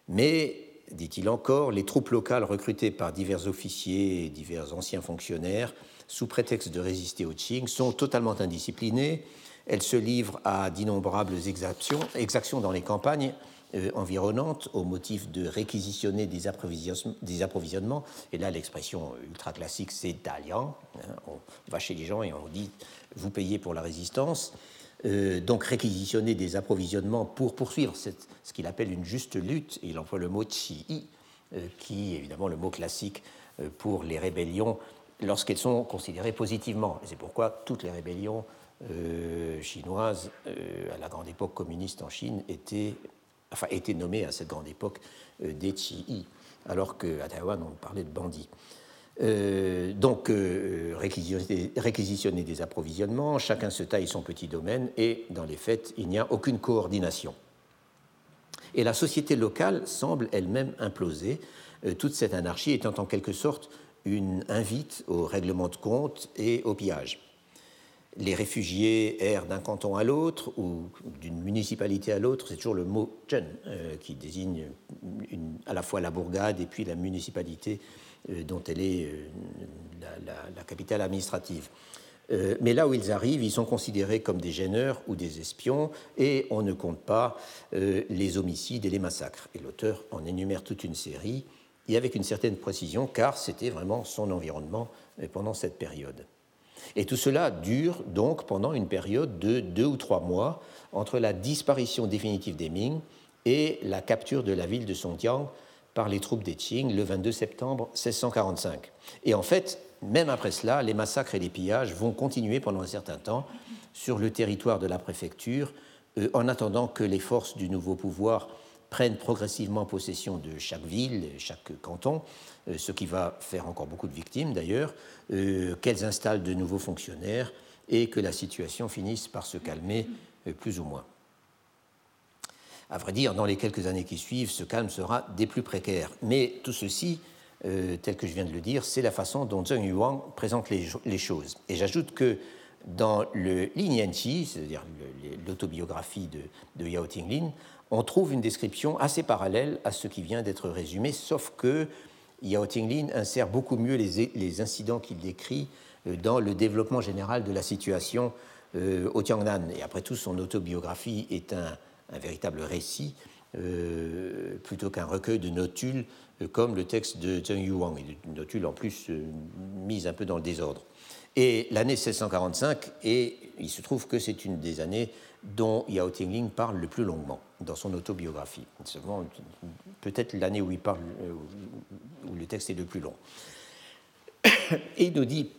Mais, dit-il encore, les troupes locales recrutées par divers officiers et divers anciens fonctionnaires sous prétexte de résister aux Qing, sont totalement indisciplinées. Elles se livrent à d'innombrables exactions, exactions dans les campagnes euh, environnantes au motif de réquisitionner des, approvisionnements. Et là, l'expression ultra classique, c'est d'alliant. Hein. on va chez les gens et on dit vous payez pour la résistance. Euh, donc réquisitionner des approvisionnements pour poursuivre ce qu'il appelle une juste lutte. Il emploie le mot chi, euh, qui est évidemment le mot classique pour les rébellions lorsqu'elles sont considérées positivement. C'est pourquoi toutes les rébellions euh, chinoises euh, à la grande époque communiste en Chine étaient, enfin, étaient nommées à cette grande époque euh, des Chi'i, alors qu'à Taïwan on parlait de bandits. Donc, réquisitionner, réquisitionner, des approvisionnements, chacun se taille son petit domaine et, dans les faits, il n'y a aucune coordination. Et la société locale semble elle-même imploser, toute cette anarchie étant en quelque sorte une invite au règlement de compte et au pillage. Les réfugiés errent d'un canton à l'autre ou d'une municipalité à l'autre, c'est toujours le mot chen euh, qui désigne à la fois la bourgade et puis la municipalité euh, dont elle est euh, la, capitale administrative. mais là où ils arrivent, ils sont considérés comme des gêneurs ou des espions et on ne compte pas les homicides et les massacres. Et l'auteur en énumère toute une série et avec une certaine précision, car c'était vraiment son environnement euh, pendant cette période. Et tout cela dure donc pendant une période de deux ou trois mois entre la disparition définitive des Ming et la capture de la ville de Songjiang par les troupes des Qing le 22 septembre 1645. Et en fait, même après cela, les massacres et les pillages vont continuer pendant un certain temps sur le territoire de la préfecture, euh, en attendant que les forces du nouveau pouvoir prennent progressivement possession de chaque ville, chaque canton, euh, ce qui va faire encore beaucoup de victimes d'ailleurs, euh, qu'elles installent de nouveaux fonctionnaires et que la situation finisse par se calmer plus ou moins. À vrai dire, dans les quelques années qui suivent, ce calme sera des plus précaires. Mais tout ceci, tel que je viens de le dire, c'est la façon dont Zheng Yuang présente les, choses. Et j'ajoute que dans le Lin Yanqi, c'est-à-dire l'autobiographie de, de Yao Tinglin, on trouve une description assez parallèle à ce qui vient d'être résumé, sauf que Yao Tinglin insère beaucoup mieux les, incidents qu'il décrit euh, dans le développement général de la situation euh, au Tiangnan. Et après tout, son autobiographie est un, véritable récit euh, plutôt qu'un recueil de notules comme le texte de Zheng Yuang, et de notules en plus mises un peu dans le désordre. Et l'année 1645, et il se trouve que c'est une des années dont Yao Tingling parle le plus longuement dans son autobiographie. C'est peut-être l'année où il parle, euh, où le texte est le plus long. Et il nous dit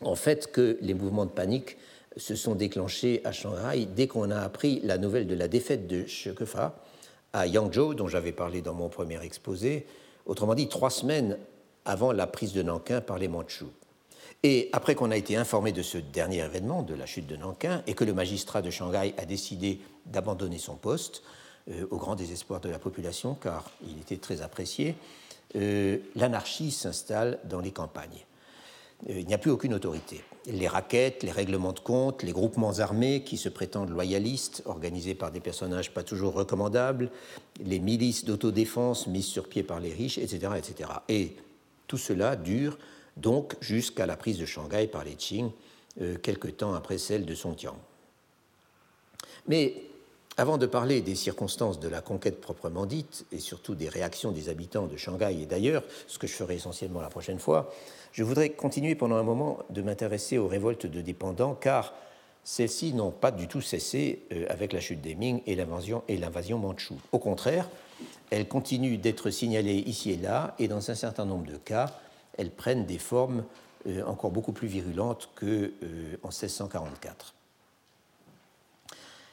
en fait que les mouvements de panique se sont déclenchés à Shanghai dès qu'on a appris la nouvelle de la défaite de Shekefa à Yangzhou, dont j'avais parlé dans mon premier exposé, autrement dit trois semaines avant la prise de Nankin par les Mandchous. Et après qu'on a été informé de ce dernier événement, de la chute de Nankin, et que le magistrat de Shanghai a décidé d'abandonner son poste, euh, au grand désespoir de la population, car il était très apprécié, euh, l'anarchie s'installe dans les campagnes. Euh, il n'y a plus aucune autorité. Les raquettes, les règlements de compte, les groupements armés qui se prétendent loyalistes, organisés par des personnages pas toujours recommandables, les milices d'autodéfense mises sur pied par les riches, etc. etc. Et tout cela dure donc jusqu'à la prise de Shanghai par les Qing, euh, quelque temps après celle de Songjiang. Mais avant de parler des circonstances de la conquête proprement dite, et surtout des réactions des habitants de Shanghai et d'ailleurs, ce que je ferai essentiellement la prochaine fois, je voudrais continuer pendant un moment de m'intéresser aux révoltes de dépendants, car celles-ci n'ont pas du tout cessé euh, avec la chute des Ming et l'invasion mandchoue. Au contraire, elles continuent d'être signalées ici et là, et dans un certain nombre de cas, elles prennent des formes euh, encore beaucoup plus virulentes qu'en euh, 1644.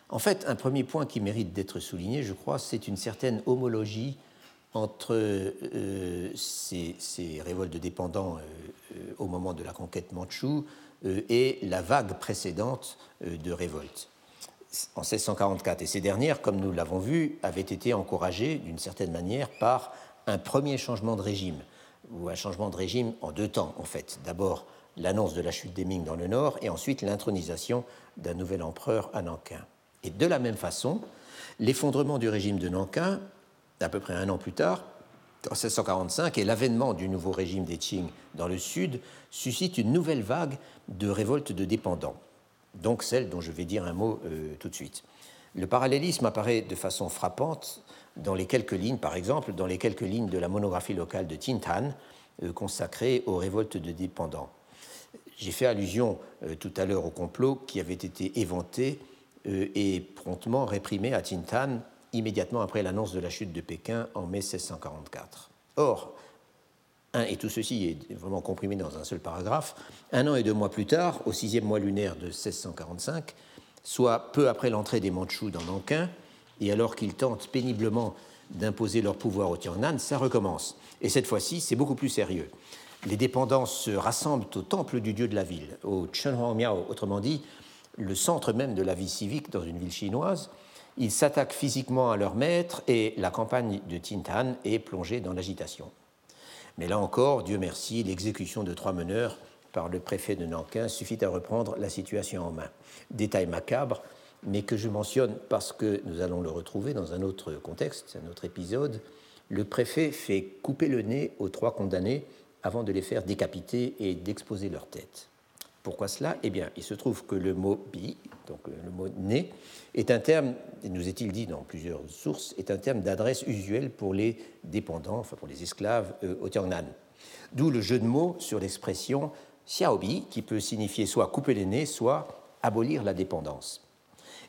En fait, un premier point qui mérite d'être souligné, je crois, c'est une certaine homologie entre ces, révoltes de dépendants au moment de la conquête mandchoue et la vague précédente de révoltes en 1644. Et ces dernières, comme nous l'avons vu, avaient été encouragées d'une certaine manière par un premier changement de régime, ou un changement de régime en deux temps en fait. D'abord l'annonce de la chute des Ming dans le nord et ensuite l'intronisation d'un nouvel empereur à Nankin. Et de la même façon, l'effondrement du régime de Nankin, à peu près un an plus tard, en 1645, et l'avènement du nouveau régime des Qing dans le sud suscite une nouvelle vague de révoltes de dépendants, donc celle dont je vais dire un mot euh, tout de suite. Le parallélisme apparaît de façon frappante dans les quelques lignes, par exemple, dans les quelques lignes de la monographie locale de Tintan euh, consacrée aux révoltes de dépendants. J'ai fait allusion euh, tout à l'heure au complot qui avait été éventé euh, et promptement réprimé à Tintan immédiatement après l'annonce de la chute de Pékin en mai 1644. Or, et tout ceci est vraiment comprimé dans un seul paragraphe, un an et deux mois plus tard, au sixième mois lunaire de 1645, soit peu après l'entrée des Mandchous dans Nankin, et alors qu'ils tentent péniblement d'imposer leur pouvoir au Tiangnan, ça recommence. Et cette fois-ci, c'est beaucoup plus sérieux. Les dépendants se rassemblent au temple du dieu de la ville, au Miao, autrement dit, le centre même de la vie civique dans une ville chinoise. Ils s'attaquent physiquement à leur maître et la campagne de Tintan est plongée dans l'agitation. Mais là encore, Dieu merci, l'exécution de trois meneurs par le préfet de Nankin suffit à reprendre la situation en main. Détail macabre, mais que je mentionne parce que nous allons le retrouver dans un autre contexte, un autre épisode. Le préfet fait couper le nez aux trois condamnés avant de les faire décapiter et d'exposer leur tête. Pourquoi cela? Eh bien, il se trouve que le mot bi, donc le mot nez, est un terme, nous est-il dit dans plusieurs sources, est un terme d'adresse usuel pour les dépendants, enfin pour les esclaves euh, au Tiangnan. D'où le jeu de mots sur l'expression xiaobi, qui peut signifier soit couper les nez, soit abolir la dépendance.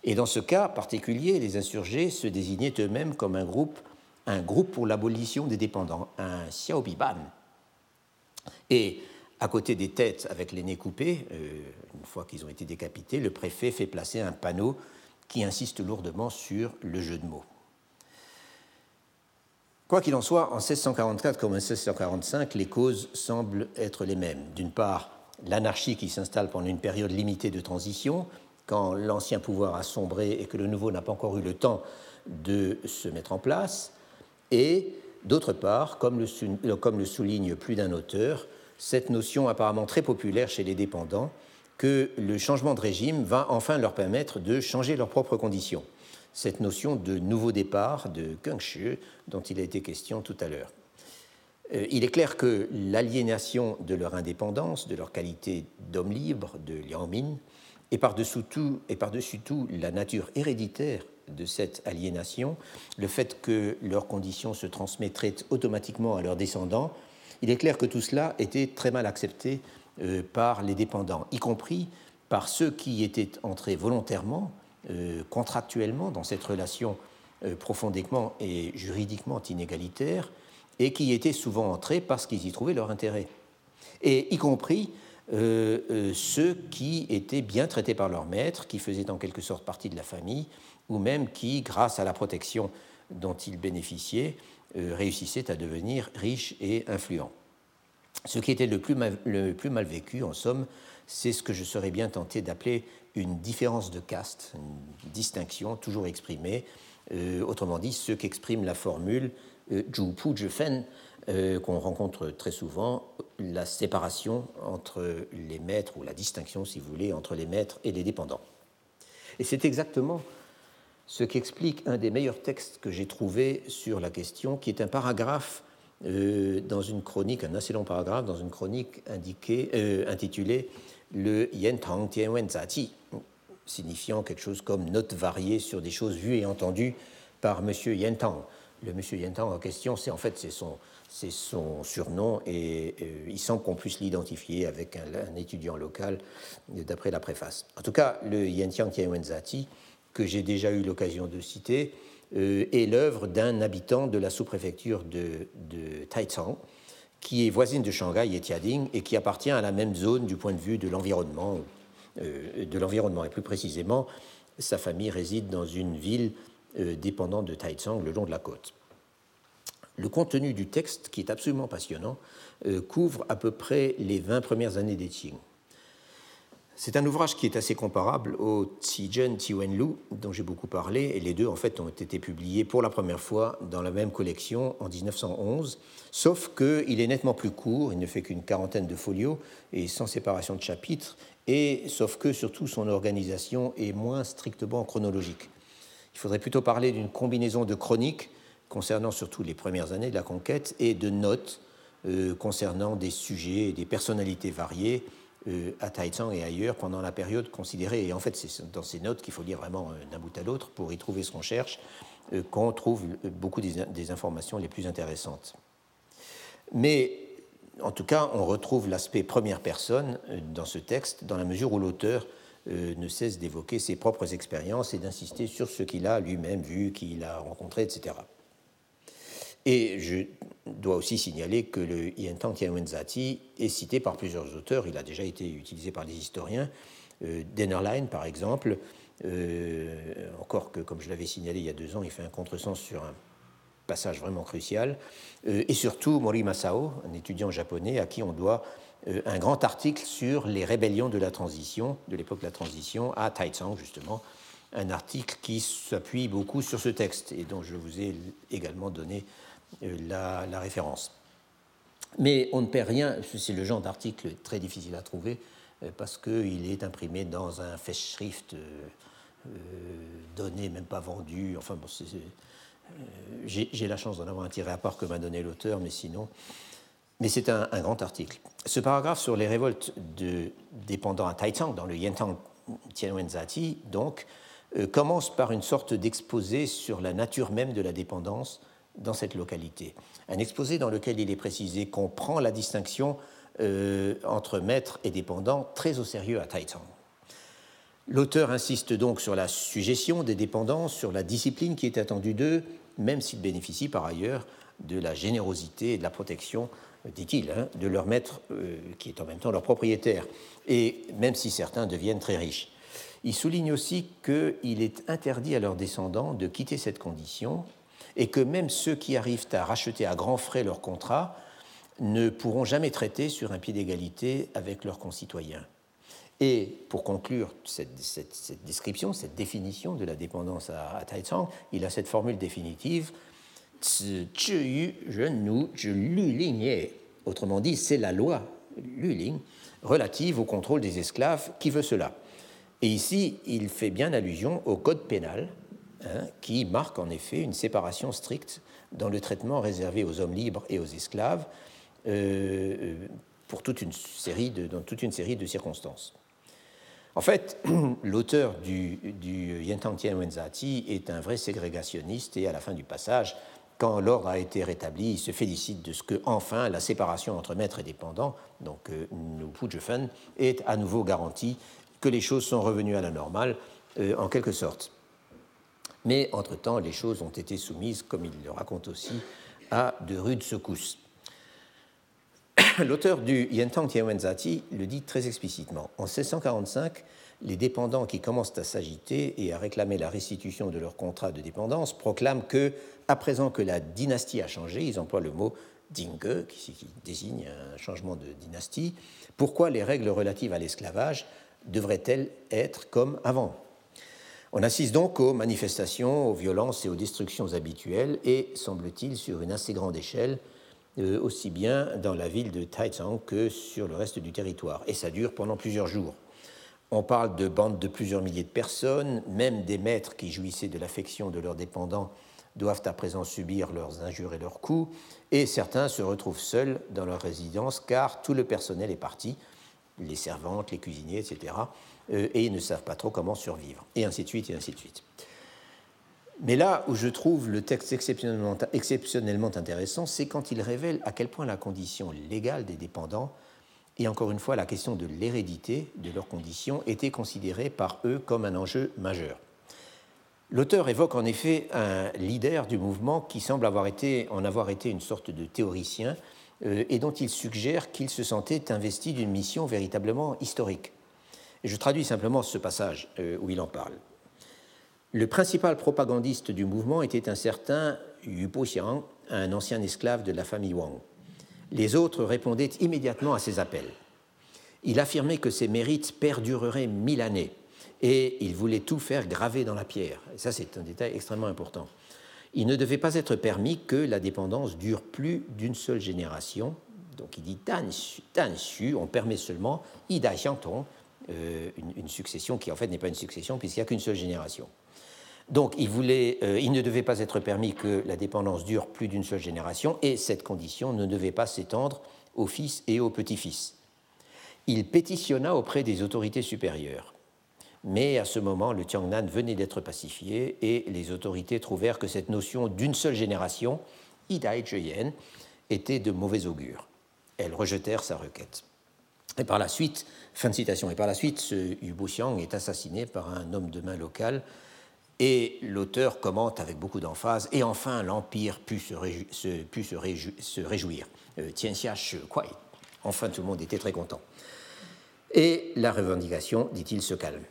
Et dans ce cas particulier, les insurgés se désignaient eux-mêmes comme un groupe, un groupe pour l'abolition des dépendants, un xiaobiban. Et à côté des têtes avec les nez coupés, euh, une fois qu'ils ont été décapités, le préfet fait placer un panneau qui insiste lourdement sur le jeu de mots. Quoi qu'il en soit, en 1644 comme en 1645, les causes semblent être les mêmes. D'une part, l'anarchie qui s'installe pendant une période limitée de transition, quand l'ancien pouvoir a sombré et que le nouveau n'a pas encore eu le temps de se mettre en place, et d'autre part, comme le, comme le souligne plus d'un auteur, cette notion apparemment très populaire chez les dépendants, que le changement de régime va enfin leur permettre de changer leurs propres conditions. Cette notion de nouveau départ, de Kengshu, dont il a été question tout à l'heure. Euh, il est clair que l'aliénation de leur indépendance, de leur qualité d'homme libre, de Liang et par-dessus tout, et par-dessus tout la nature héréditaire de cette aliénation, le fait que leurs conditions se transmettraient automatiquement à leurs descendants, il est clair que tout cela était très mal accepté euh, par les dépendants, y compris par ceux qui étaient entrés volontairement, euh, contractuellement dans cette relation euh, profondément et juridiquement inégalitaire, et qui étaient souvent entrés parce qu'ils y trouvaient leur intérêt. Et y compris ceux qui étaient bien traités par leur maître, qui faisaient en quelque sorte partie de la famille, ou même qui, grâce à la protection dont ils bénéficiaient, réussissaient à devenir riches et influents. Ce qui était le plus mal, le plus mal vécu, en somme, c'est ce que je serais bien tenté d'appeler une différence de caste, une distinction toujours exprimée, autrement dit, ce qu'exprime la formule Zhu Pu Zhi Fen, euh, qu'on rencontre très souvent, la séparation entre les maîtres, ou la distinction, si vous voulez, entre les maîtres et les dépendants. Et c'est exactement ce qu'explique un des meilleurs textes que j'ai trouvé sur la question, qui est un paragraphe euh, dans une chronique, un assez long paragraphe dans une chronique indiquée, euh, intitulée Le Yen Tang Tianwen Zati, signifiant quelque chose comme note variée sur des choses vues et entendues par M. Yen Tang. Le M. Yen Tang en question, c'est en fait c'est son, surnom et euh, il semble qu'on puisse l'identifier avec un, étudiant local d'après la préface. En tout cas, le Yantiang Tianwenzati, que j'ai déjà eu l'occasion de citer, euh, est l'œuvre d'un habitant de la sous-préfecture de, de qui est voisine de Shanghai et Tiading et qui appartient à la même zone du point de vue de l'environnement, euh, de et plus précisément, sa famille réside dans une ville dépendante de Taizang le long de la côte. Le contenu du texte, qui est absolument passionnant, euh, couvre à peu près les 20 premières années des Qing. C'est un ouvrage qui est assez comparable au Tijen Tiwenlu, dont j'ai beaucoup parlé, et les deux en fait ont été publiés pour la première fois dans la même collection en 1911, sauf qu'il est nettement plus court, il ne fait qu'une quarantaine de folios et sans séparation de chapitres, et sauf que surtout son organisation est moins strictement chronologique. Il faudrait plutôt parler d'une combinaison de chroniques concernant surtout les premières années de la conquête et de notes euh, concernant des sujets et des personnalités variées à Taizang et ailleurs pendant la période considérée. Et en fait, c'est dans ces notes qu'il faut lire vraiment euh, d'un bout à l'autre pour y trouver ce qu'on cherche, qu'on trouve beaucoup des, informations les plus intéressantes. Mais en tout cas, on retrouve l'aspect première personne dans ce texte, dans la mesure où l'auteur ne cesse d'évoquer ses propres expériences et d'insister sur ce qu'il a lui-même vu, qu'il a rencontré, etc. Et je dois aussi signaler que le Yentang Tianwenzati est cité par plusieurs auteurs. Il a déjà été utilisé par des historiens. Euh, Dennerlein, par exemple, euh, encore que, comme je l'avais signalé il y a deux ans, il fait un contresens sur un passage vraiment crucial. Euh, et surtout Mori Masao, un étudiant japonais à qui on doit un grand article sur les rébellions de la transition, de l'époque de la transition, à Taizang, justement, un article qui s'appuie beaucoup sur ce texte et dont je vous ai également donné euh, la, référence. Mais on ne perd rien, c'est le genre d'article très difficile à trouver euh, parce qu'il est imprimé dans un festschrift euh, donné, même pas vendu. Enfin, j'ai la chance d'en avoir un tiré à part que m'a donné l'auteur, mais sinon. Mais c'est un, grand article. Ce paragraphe sur les révoltes de dépendants à Taizang, dans le Yentang Tianwenzati, donc, commence par une sorte d'exposé sur la nature même de la dépendance dans cette localité. Un exposé dans lequel il est précisé qu'on prend la distinction euh, entre maître et dépendant très au sérieux à Taizong. L'auteur insiste donc sur la suggestion des dépendants, sur la discipline qui est attendue d'eux, même s'ils bénéficient par ailleurs de la générosité et de la protection, dit-il, hein, de leur maître euh, qui est en même temps leur propriétaire, et même si certains deviennent très riches. Il souligne aussi qu'il est interdit à leurs descendants de quitter cette condition et que même ceux qui arrivent à racheter à grands frais leur contrat ne pourront jamais traiter sur un pied d'égalité avec leurs concitoyens. Et pour conclure cette, description, cette définition de la dépendance à, à Taizong, il a cette formule définitive Autrement dit, c'est la loi Luling relative au contrôle des esclaves qui veut cela. Et ici, il fait bien allusion au code pénal Hein, qui marque en effet une séparation stricte dans le traitement réservé aux hommes libres et aux esclaves euh, euh, pour toute une série de, dans toute une série de circonstances. En fait, l'auteur du, du Yentang Wenzati est un vrai ségrégationniste et à la fin du passage, quand l'ordre a été rétabli, il se félicite de ce que, enfin, la séparation entre maître et dépendant, donc euh, Fen, est à nouveau garantie, que les choses sont revenues à la normale, euh, en quelque sorte. Mais entre-temps, les choses ont été soumises, comme il le raconte aussi, à de rudes secousses. L'auteur du Yentang Tianwenzati le dit très explicitement. En 1645, les dépendants qui commencent à s'agiter et à réclamer la restitution de leur contrat de dépendance proclament que, à présent que la dynastie a changé, ils emploient le mot dingue, qui désigne un changement de dynastie, pourquoi les règles relatives à l'esclavage devraient-elles être comme avant? On assiste donc aux manifestations, aux violences et aux destructions habituelles, et semble-t-il sur une assez grande échelle, euh, aussi bien dans la ville de Taizang que sur le reste du territoire. Et ça dure pendant plusieurs jours. On parle de bandes de plusieurs milliers de personnes, même des maîtres qui jouissaient de l'affection de leurs dépendants doivent à présent subir leurs injures et leurs coups, et certains se retrouvent seuls dans leur résidence car tout le personnel est parti, les servantes, les cuisiniers, etc et ils ne savent pas trop comment survivre, et ainsi de suite, et ainsi de suite. Mais là où je trouve le texte exceptionnellement, exceptionnellement intéressant, c'est quand il révèle à quel point la condition légale des dépendants, et encore une fois la question de l'hérédité de leurs conditions, était considérée par eux comme un enjeu majeur. L'auteur évoque en effet un leader du mouvement qui semble avoir été, en avoir été une sorte de théoricien euh, et dont il suggère qu'il se sentait investi d'une mission véritablement historique. Je traduis simplement ce passage euh, où il en parle. Le principal propagandiste du mouvement était un certain Yu Xiang, un ancien esclave de la famille Wang. Les autres répondaient immédiatement à ses appels. Il affirmait que ses mérites perdureraient mille années et il voulait tout faire graver dans la pierre. Et ça, c'est un détail extrêmement important. Il ne devait pas être permis que la dépendance dure plus d'une seule génération. Donc il dit Dan Xu, on permet seulement Ida Xiangtong, euh, une, succession qui en fait n'est pas une succession puisqu'il n'y a qu'une seule génération. Donc euh, il ne devait pas être permis que la dépendance dure plus d'une seule génération et cette condition ne devait pas s'étendre aux fils et aux petits-fils. Il pétitionna auprès des autorités supérieures. Mais à ce moment, le Tiangnan venait d'être pacifié et les autorités trouvèrent que cette notion d'une seule génération, Idai Zheyan, était de mauvais augure. Elles rejetèrent sa requête. Et par la suite, fin de citation, et par la suite, ce Yu Xiang est assassiné par un homme de main local et l'auteur commente avec beaucoup d'emphase Et enfin, l'Empire put se, se, réjouir. Euh, Tianxia Kuai. Enfin, tout le monde était très content. Et la revendication, dit-il, se calme.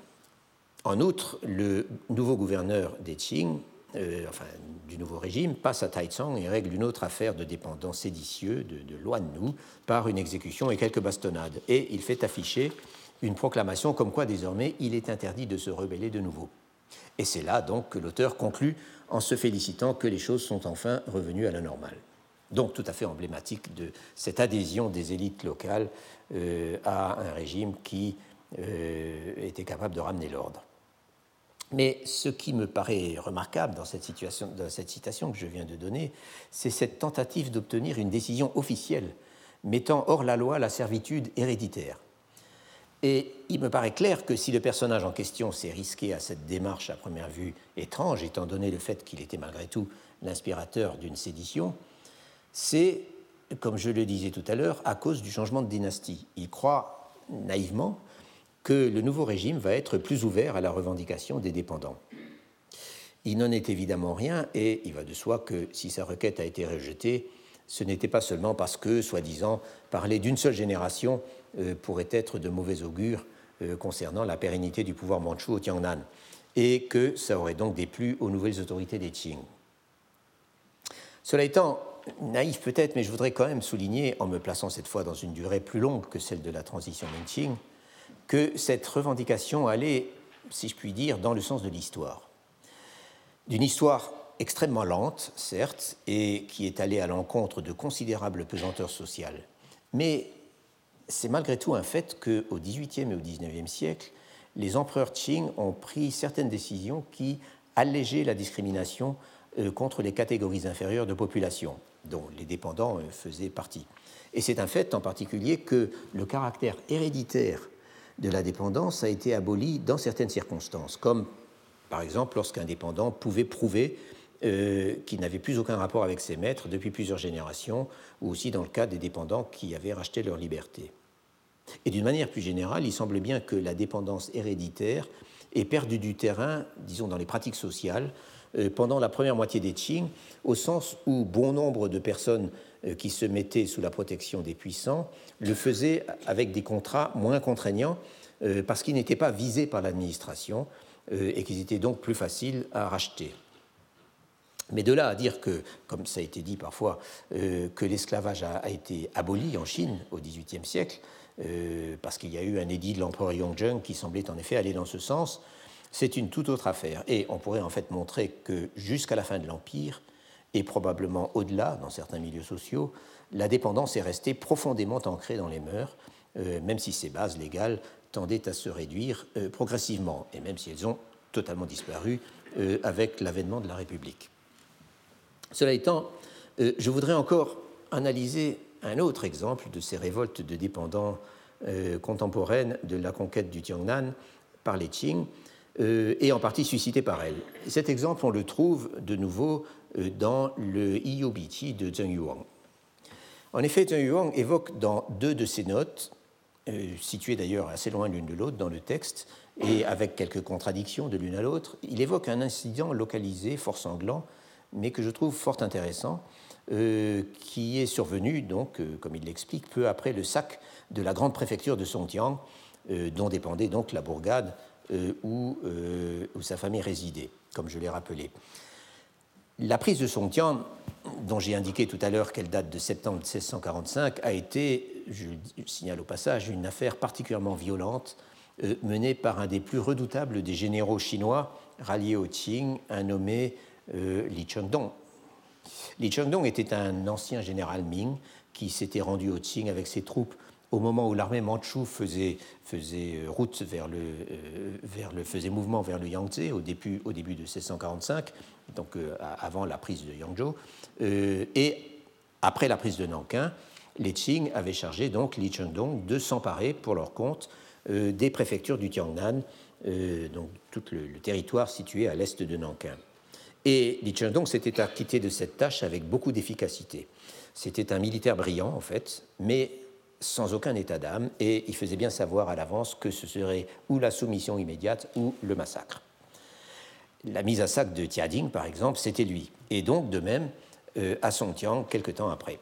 En outre, le nouveau gouverneur des Qing, euh, enfin, du nouveau régime, passe à Taizong et règle une autre affaire de dépendance séditieux de, de Nou par une exécution et quelques bastonnades. Et il fait afficher une proclamation comme quoi désormais il est interdit de se rebeller de nouveau. Et c'est là donc que l'auteur conclut en se félicitant que les choses sont enfin revenues à la normale. Donc tout à fait emblématique de cette adhésion des élites locales euh, à un régime qui euh, était capable de ramener l'ordre. Mais ce qui me paraît remarquable dans cette, situation, dans cette citation que je viens de donner, c'est cette tentative d'obtenir une décision officielle mettant hors la loi la servitude héréditaire. Et il me paraît clair que si le personnage en question s'est risqué à cette démarche à première vue étrange, étant donné le fait qu'il était malgré tout l'inspirateur d'une sédition, c'est, comme je le disais tout à l'heure, à cause du changement de dynastie. Il croit naïvement que le nouveau régime va être plus ouvert à la revendication des dépendants. Il n'en est évidemment rien et il va de soi que si sa requête a été rejetée, ce n'était pas seulement parce que, soi-disant, parler d'une seule génération euh, pourrait être de mauvais augure euh, concernant la pérennité du pouvoir mandchou au Tiangnan, et que ça aurait donc déplu aux nouvelles autorités des Qing. Cela étant, naïf peut-être, mais je voudrais quand même souligner, en me plaçant cette fois dans une durée plus longue que celle de la transition Ming-Qing, que cette revendication allait, si je puis dire, dans le sens de l'histoire. D'une histoire extrêmement lente, certes, et qui est allée à l'encontre de considérables pesanteurs sociales, mais c'est malgré tout un fait qu'au XVIIIe et au XIXe siècle, les empereurs Qing ont pris certaines décisions qui allégeaient la discrimination euh, contre les catégories inférieures de population, dont les dépendants euh, faisaient partie. Et c'est un fait en particulier que le caractère héréditaire de la dépendance a été aboli dans certaines circonstances, comme par exemple lorsqu'un dépendant pouvait prouver euh, qu'il n'avait plus aucun rapport avec ses maîtres depuis plusieurs générations, ou aussi dans le cas des dépendants qui avaient racheté leur liberté. Et d'une manière plus générale, il semble bien que la dépendance héréditaire ait perdu du terrain, disons, dans les pratiques sociales, euh, pendant la première moitié des Qing, au sens où bon nombre de personnes qui se mettaient sous la protection des puissants le faisaient avec des contrats moins contraignants, parce qu'ils n'étaient pas visés par l'administration et qu'ils étaient donc plus faciles à racheter. Mais de là à dire que, comme ça a été dit parfois, euh, que l'esclavage a, été aboli en Chine au XVIIIe siècle, euh, parce qu'il y a eu un édit de l'empereur Yongzheng qui semblait en effet aller dans ce sens, c'est une toute autre affaire. Et on pourrait en fait montrer que jusqu'à la fin de l'Empire, et probablement au-delà dans certains milieux sociaux, la dépendance est restée profondément ancrée dans les mœurs, euh, même si ses bases légales tendaient à se réduire progressivement, et même si elles ont totalement disparu avec l'avènement de la République. Cela étant, euh, je voudrais encore analyser un autre exemple de ces révoltes de dépendants euh, contemporaines de la conquête du Tiangnan par les Qing, euh, et en partie suscité par elles. Cet exemple, on le trouve de nouveau dans le Iyobiti de Zheng Yuang. En effet, Zheng Yuang évoque dans deux de ses notes, situées d'ailleurs assez loin l'une de l'autre dans le texte, et avec quelques contradictions de l'une à l'autre, il évoque un incident localisé fort sanglant mais que je trouve fort intéressant, euh, qui est survenu, donc, euh, comme il l'explique, peu après le sac de la grande préfecture de Songjiang, euh, dont dépendait donc la bourgade où, sa famille résidait, comme je l'ai rappelé. La prise de Songtian, dont j'ai indiqué tout à l'heure qu'elle date de septembre 1645, a été, je le signale au passage, une affaire particulièrement violente euh, menée par un des plus redoutables des généraux chinois ralliés au Qing, un nommé euh, Li Chengdong. Li Chengdong était un ancien général Ming qui s'était rendu au Qing avec ses troupes au moment où l'armée faisait euh, faisait mouvement vers le Yangtze au début, au début de 1645, donc avant la prise de Yangzhou, et après la prise de Nankin, les Qing avaient chargé donc Li Chengdong de s'emparer pour leur compte des préfectures du Tiangnan, donc tout le, territoire situé à l'est de Nankin. Et Li Chengdong s'était acquitté de cette tâche avec beaucoup d'efficacité. C'était un militaire brillant, en fait, mais sans aucun état d'âme, et il faisait bien savoir à l'avance que ce serait ou la soumission immédiate ou le massacre. La mise à sac de Tiading, par exemple, c'était lui, et donc de même euh, à Songtiang quelque temps après.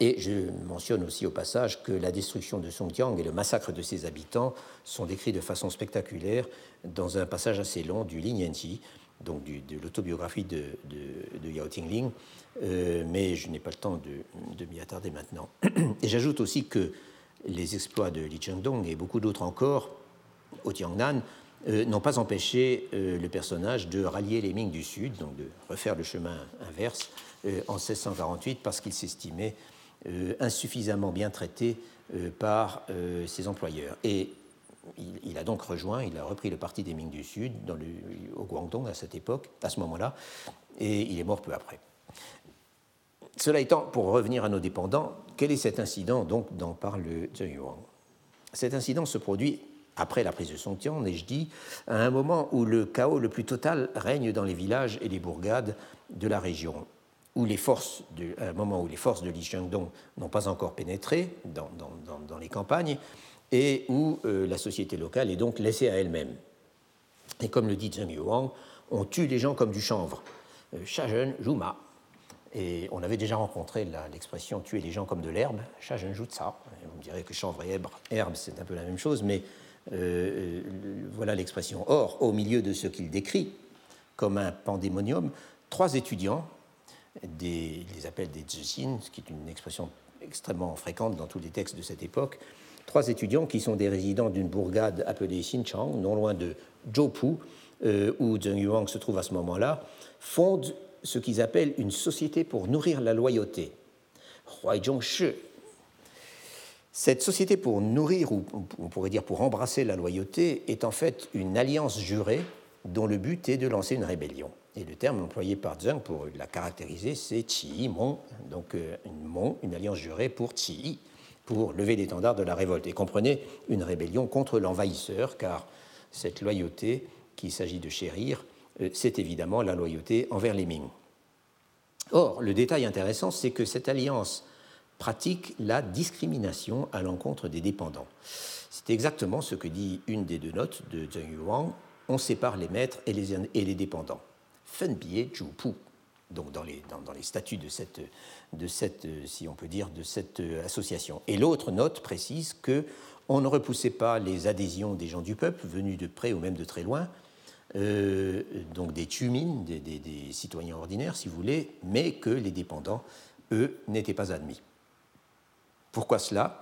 Et je mentionne aussi au passage que la destruction de Songtiang et le massacre de ses habitants sont décrits de façon spectaculaire dans un passage assez long du Lin donc de l'autobiographie de, de, Yao Tingling, euh, mais je n'ai pas le temps de, m'y attarder maintenant. Et j'ajoute aussi que les exploits de Li Chengdong et beaucoup d'autres encore au Tiangnan euh, n'ont pas empêché euh, le personnage de rallier les Ming du Sud, donc de refaire le chemin inverse en 1648 parce qu'il s'estimait insuffisamment bien traité par ses employeurs. Et il, a donc rejoint, il a repris le parti des Ming du Sud dans le, au Guangdong à cette époque, à ce moment-là, et il est mort peu après. Cela étant, pour revenir à nos dépendants, quel est cet incident donc dont parle Zheng Yuan? Cet incident se produit après la prise de Songtian, et je dis, à un moment où le chaos le plus total règne dans les villages et les bourgades de la région, où les forces à un moment où les forces de Li Shengdong n'ont pas encore pénétré dans, les campagnes, et où euh, la société locale est donc laissée à elle-même. Et comme le dit Zheng Yuang, on tue les gens comme du chanvre. Shajen euh, Juma. Et on avait déjà rencontré l'expression tuer les gens comme de l'herbe, Shajen Jutsa. On dirait que chanvre et herbe, c'est un peu la même chose, mais euh, voilà l'expression. Or, au milieu de ce qu'il décrit comme un pandémonium, trois étudiants, des, les appelle des Zhixin, ce qui est une expression extrêmement fréquente dans tous les textes de cette époque, trois étudiants qui sont des résidents d'une bourgade appelée Xinchang, non loin de Zhoupu, euh, où Zheng Yuang se trouve à ce moment-là, fondent ce qu'ils appellent une société pour nourrir la loyauté. Cette société pour nourrir, ou on pourrait dire pour embrasser la loyauté, est en fait une alliance jurée dont le but est de lancer une rébellion. Et le terme employé par Zheng pour la caractériser, c'est Qi Mong, donc euh, une, Mong, une alliance jurée pour Qi, pour lever l'étendard de la révolte. Et comprenez une rébellion contre l'envahisseur, car cette loyauté qu'il s'agit de chérir, euh, c'est évidemment la loyauté envers les Ming. Or, le détail intéressant, c'est que cette alliance pratique la discrimination à l'encontre des dépendants. C'est exactement ce que dit une des deux notes de Zheng Yuang on sépare les maîtres et les, et les dépendants. Fen Zhu Pu, donc dans les, statuts de cette, association. Et l'autre note précise que on ne repoussait pas les adhésions des gens du peuple venus de près ou même de très loin, euh, donc des tumines, des, citoyens ordinaires, si vous voulez, mais que les dépendants, eux, n'étaient pas admis. Pourquoi cela?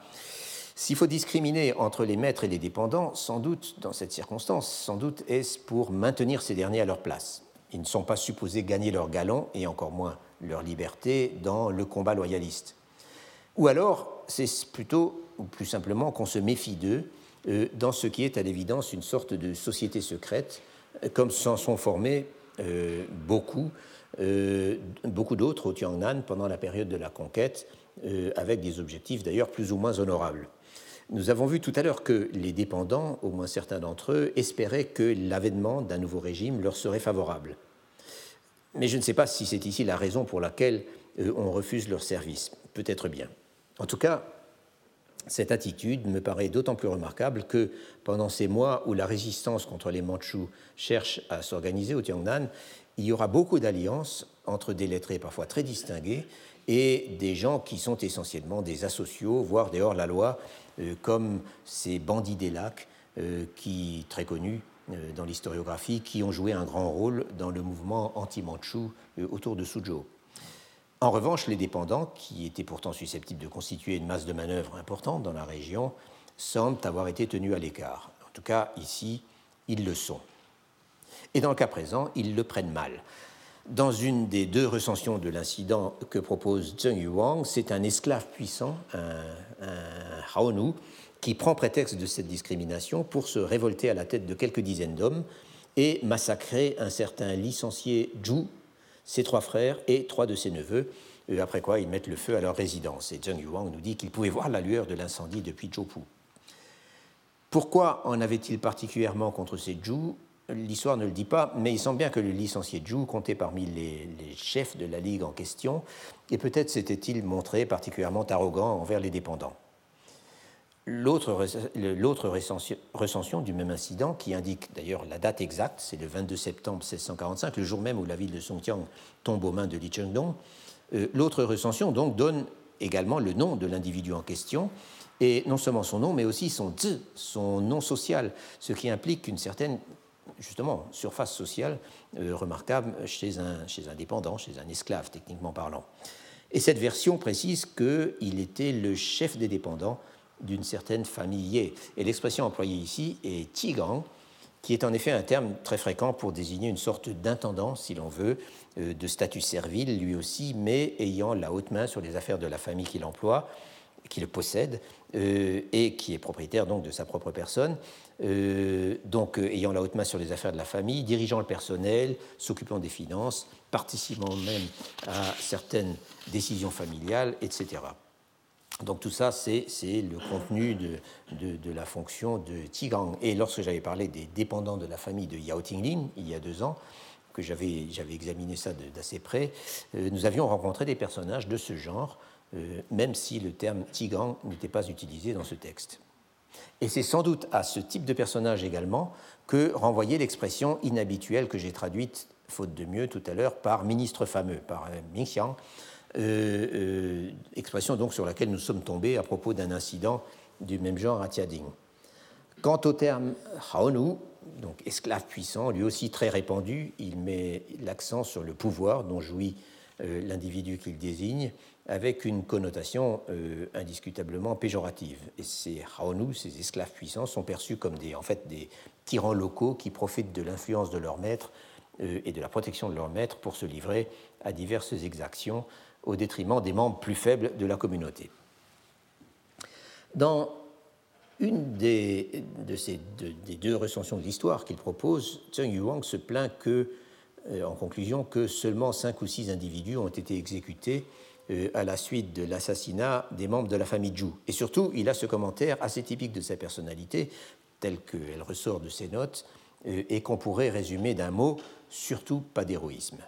S'il faut discriminer entre les maîtres et les dépendants, sans doute, dans cette circonstance, sans doute est-ce pour maintenir ces derniers à leur place. Ils ne sont pas supposés gagner leur galon, et encore moins leur liberté, dans le combat loyaliste. Ou alors, c'est plutôt, ou plus simplement, qu'on se méfie d'eux euh, dans ce qui est à l'évidence une sorte de société secrète, comme s'en sont formés euh, beaucoup, euh, beaucoup d'autres au Tiangnan pendant la période de la conquête, avec des objectifs d'ailleurs plus ou moins honorables. Nous avons vu tout à l'heure que les dépendants, au moins certains d'entre eux, espéraient que l'avènement d'un nouveau régime leur serait favorable. Mais je ne sais pas si c'est ici la raison pour laquelle euh, on refuse leur service. Peut-être bien. En tout cas, cette attitude me paraît d'autant plus remarquable que pendant ces mois où la résistance contre les Mandchous cherche à s'organiser au Tiangnan, il y aura beaucoup d'alliances entre des lettrés parfois très distingués et des gens qui sont essentiellement des asociaux, voire des hors-la-loi, euh, comme ces bandits des lacs, euh, qui, très connus, dans l'historiographie qui ont joué un grand rôle dans le mouvement anti-manchou autour de Suzhou. En revanche, les dépendants, qui étaient pourtant susceptibles de constituer une masse de manœuvre importante dans la région, semblent avoir été tenus à l'écart. En tout cas, ici, ils le sont. Et dans le cas présent, ils le prennent mal. Dans une des deux recensions de l'incident que propose Zheng Yuang, c'est un esclave puissant, un, Haonu, qui prend prétexte de cette discrimination pour se révolter à la tête de quelques dizaines d'hommes et massacrer un certain licencié Zhu, ses trois frères et trois de ses neveux, après quoi ils mettent le feu à leur résidence. Et Zheng Yuang nous dit qu'il pouvait voir la lueur de l'incendie depuis Zhoupu. Pourquoi en avait-il particulièrement contre ces Zhu? L'histoire ne le dit pas, mais il semble bien que le licencié Zhu comptait parmi les, chefs de la Ligue en question, et peut-être s'était-il montré particulièrement arrogant envers les dépendants. L'autre recension du même incident, qui indique d'ailleurs la date exacte, c'est le 22 septembre 1645, le jour même où la ville de Songtiang tombe aux mains de Li Chengdong. Euh, l'autre recension donc donne également le nom de l'individu en question, et non seulement son nom, mais aussi son zi, son nom social, ce qui implique une certaine justement surface sociale euh, remarquable chez un, chez un dépendant, chez un esclave techniquement parlant. Et cette version précise qu'il était le chef des dépendants d'une certaine famille Et l'expression employée ici est tigang, qui est en effet un terme très fréquent pour désigner une sorte d'intendant, si l'on veut, euh, de statut servile lui aussi, mais ayant la haute main sur les affaires de la famille qu'il emploie, qui le possède, euh, et qui est propriétaire donc de sa propre personne, euh, donc ayant la haute main sur les affaires de la famille, dirigeant le personnel, s'occupant des finances, participant même à certaines décisions familiales, etc. Donc tout ça, c'est le contenu de, la fonction de Tigang. Et lorsque j'avais parlé des dépendants de la famille de Yao Tinglin, il y a deux ans, que j'avais examiné ça d'assez près, euh, nous avions rencontré des personnages de ce genre, euh, même si le terme Tigang n'était pas utilisé dans ce texte. Et c'est sans doute à ce type de personnage également que renvoyait l'expression inhabituelle que j'ai traduite, faute de mieux, tout à l'heure, par ministre fameux, par euh, Ming Xiang, euh, euh, expression donc sur laquelle nous sommes tombés à propos d'un incident du même genre à Tiading. Quant au terme Haonu, donc esclave puissant, lui aussi très répandu, il met l'accent sur le pouvoir dont jouit l'individu qu'il désigne, avec une connotation indiscutablement péjorative. Et ces Haonu, ces esclaves puissants, sont perçus comme des, en fait, des tyrans locaux qui profitent de l'influence de leur maître et de la protection de leur maître pour se livrer à diverses exactions au détriment des membres plus faibles de la communauté. Dans une des, deux, recensions de l'histoire qu'il propose, Zheng Yuang se plaint que, euh, en conclusion, que seulement cinq ou six individus ont été exécutés euh, à la suite de l'assassinat des membres de la famille Zhu. Et surtout, il a ce commentaire assez typique de sa personnalité, tel qu'elle ressort de ses notes, euh, et qu'on pourrait résumer d'un mot, surtout pas d'héroïsme.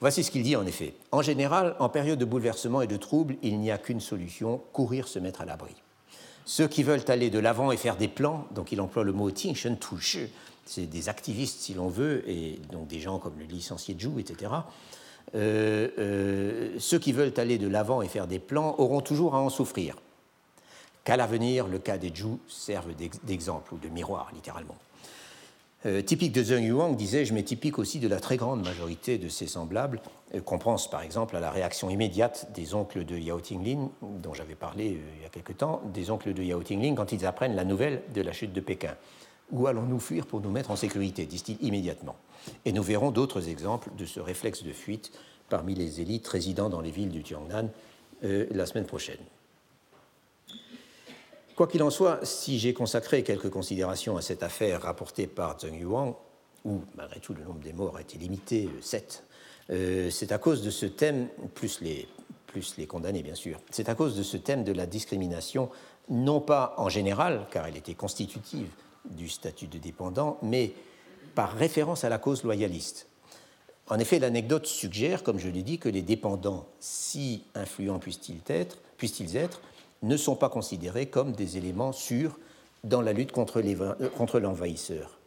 Voici ce qu'il dit en effet. En général, en période de bouleversement et de trouble, il n'y a qu'une solution, courir se mettre à l'abri. Ceux qui veulent aller de l'avant et faire des plans, donc il emploie le mot Tingshen c'est des activistes si l'on veut, et donc des gens comme le licencié Zhu, etc. Euh, euh, ceux qui veulent aller de l'avant et faire des plans auront toujours à en souffrir. Qu'à l'avenir, le cas des Zhu serve d'exemple ou de miroir, littéralement. Euh, typique de Zheng Yuang, disais-je, mais typique aussi de la très grande majorité de ses semblables, qu'on pense par exemple à la réaction immédiate des oncles de Yao Tinglin, dont j'avais parlé il y a quelque temps, des oncles de Yao Tinglin quand ils apprennent la nouvelle de la chute de Pékin. Où allons-nous fuir pour nous mettre en sécurité disent-ils immédiatement. Et nous verrons d'autres exemples de ce réflexe de fuite parmi les élites résidant dans les villes du Tiangnan la semaine prochaine. Quoi qu'il en soit, si j'ai consacré quelques considérations à cette affaire rapportée par Zheng Yuan, où malgré tout le nombre des morts a été limité, 7, euh, euh, c'est à cause de ce thème, plus les, plus les condamnés bien sûr, c'est à cause de ce thème de la discrimination, non pas en général, car elle était constitutive du statut de dépendant, mais par référence à la cause loyaliste. En effet, l'anecdote suggère, comme je l'ai dit, que les dépendants, si influents puissent-ils être, puissent être ne sont pas considérés comme des éléments sûrs dans la lutte euh, contre l'envahisseur,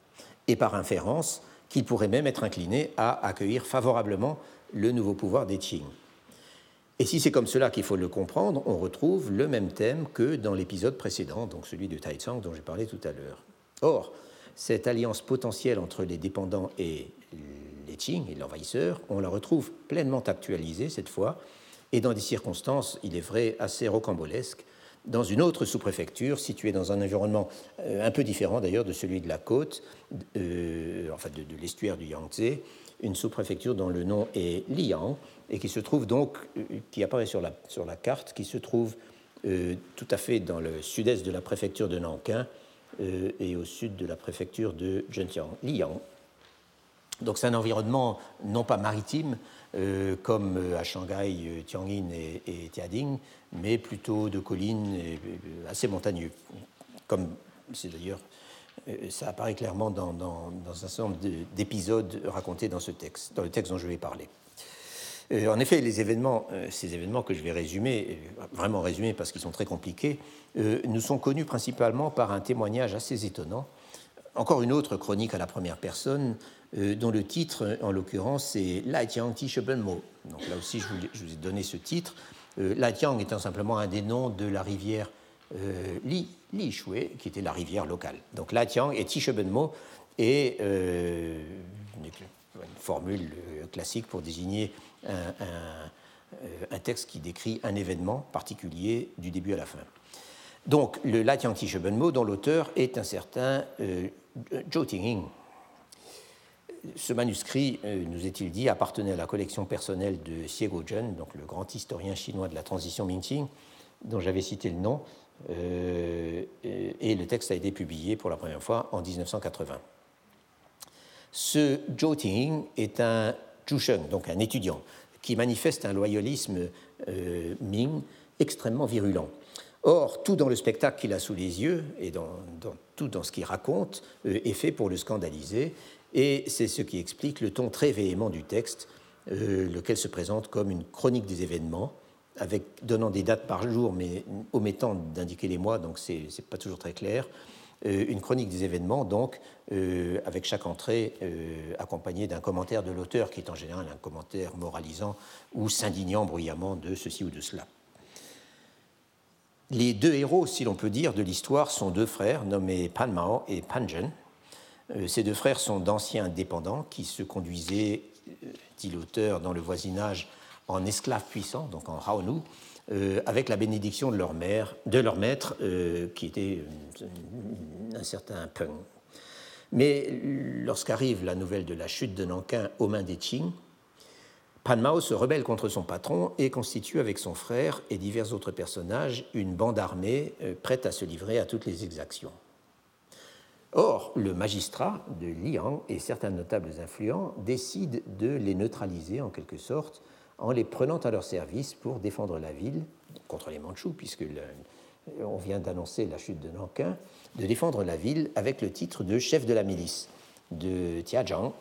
et par inférence qu'ils pourraient même être inclinés à accueillir favorablement le nouveau pouvoir des Qing. Et si c'est comme cela qu'il faut le comprendre, on retrouve le même thème que dans l'épisode précédent, donc celui de Taizong dont j'ai parlé tout à l'heure. Or, cette alliance potentielle entre les dépendants et les Qing et l'envahisseur, on la retrouve pleinement actualisée cette fois, et dans des circonstances, il est vrai, assez rocambolesques, dans une autre sous-préfecture située dans un environnement euh, un peu différent d'ailleurs de celui de la côte, euh, enfin de, l'estuaire du Yangtze, une sous-préfecture dont le nom est Liang et qui se trouve donc, euh, qui apparaît sur la, sur la carte, qui se trouve tout à fait dans le sud-est de la préfecture de Nankin et au sud de la préfecture de Zhenjiang, Liang. Donc c'est un environnement non pas maritime, euh, comme euh, à Shanghai, euh, Tianjin et, Tiading, mais plutôt de collines assez montagneux. Comme c'est d'ailleurs, ça apparaît clairement dans, un certain nombre d'épisodes racontés dans ce texte, dans le texte dont je vais parler. En effet, les événements, ces événements que je vais résumer, vraiment résumer parce qu'ils sont très compliqués, nous sont connus principalement par un témoignage assez étonnant. Encore une autre chronique à la première personne euh, dont le titre, en l'occurrence, c'est Lai Tiang Ti Mo. Donc là aussi, je vous, ai donné ce titre. Euh, Lai Tiang étant simplement un des noms de la rivière euh, Li, Li Shui, qui était la rivière locale. Donc Lai Tiang et Ti Mo est euh, une, formule classique pour désigner un, texte qui décrit un événement particulier du début à la fin. Donc le Lai Tiang Ti Mo, dont l'auteur est un certain Zhou Tingying, ce manuscrit, euh, nous est-il dit, appartenait à la collection personnelle de Xie Guozhen, donc le grand historien chinois de la transition Ming-Qing, dont j'avais cité le nom, euh, et le texte a été publié pour la première fois en 1980. Ce Zhou Ting est un Zhusheng, donc un étudiant, qui manifeste un loyalisme euh, Ming extrêmement virulent. Or, tout dans le spectacle qu'il a sous les yeux et dans, tout dans ce qu'il raconte est fait pour le scandaliser et c'est ce qui explique le ton très véhément du texte, euh, lequel se présente comme une chronique des événements, avec, donnant des dates par jour, mais omettant d'indiquer les mois, donc ce n'est pas toujours très clair. Euh, une chronique des événements, donc, euh, avec chaque entrée accompagnée d'un commentaire de l'auteur, qui est en général un commentaire moralisant ou s'indignant bruyamment de ceci ou de cela. Les deux héros, si l'on peut dire, de l'histoire sont deux frères nommés Pan Mao et Pan Zhen, euh, ces deux frères sont d'anciens dépendants qui se conduisaient, euh, dit l'auteur, dans le voisinage en esclaves puissants, donc en Raonu, euh, avec la bénédiction de leur, mère, de leur maître, qui était un certain Peng. Mais lorsqu'arrive la nouvelle de la chute de Nankin aux mains des Qing, Pan Mao se rebelle contre son patron et constitue avec son frère et divers autres personnages une bande armée prête à se livrer à toutes les exactions. Or, le magistrat de Liang et certains notables influents décident de les neutraliser en quelque sorte en les prenant à leur service pour défendre la ville contre les Mandchous, puisque on vient d'annoncer la chute de Nankin, de défendre la ville avec le titre de chef de la milice de Tiajiang.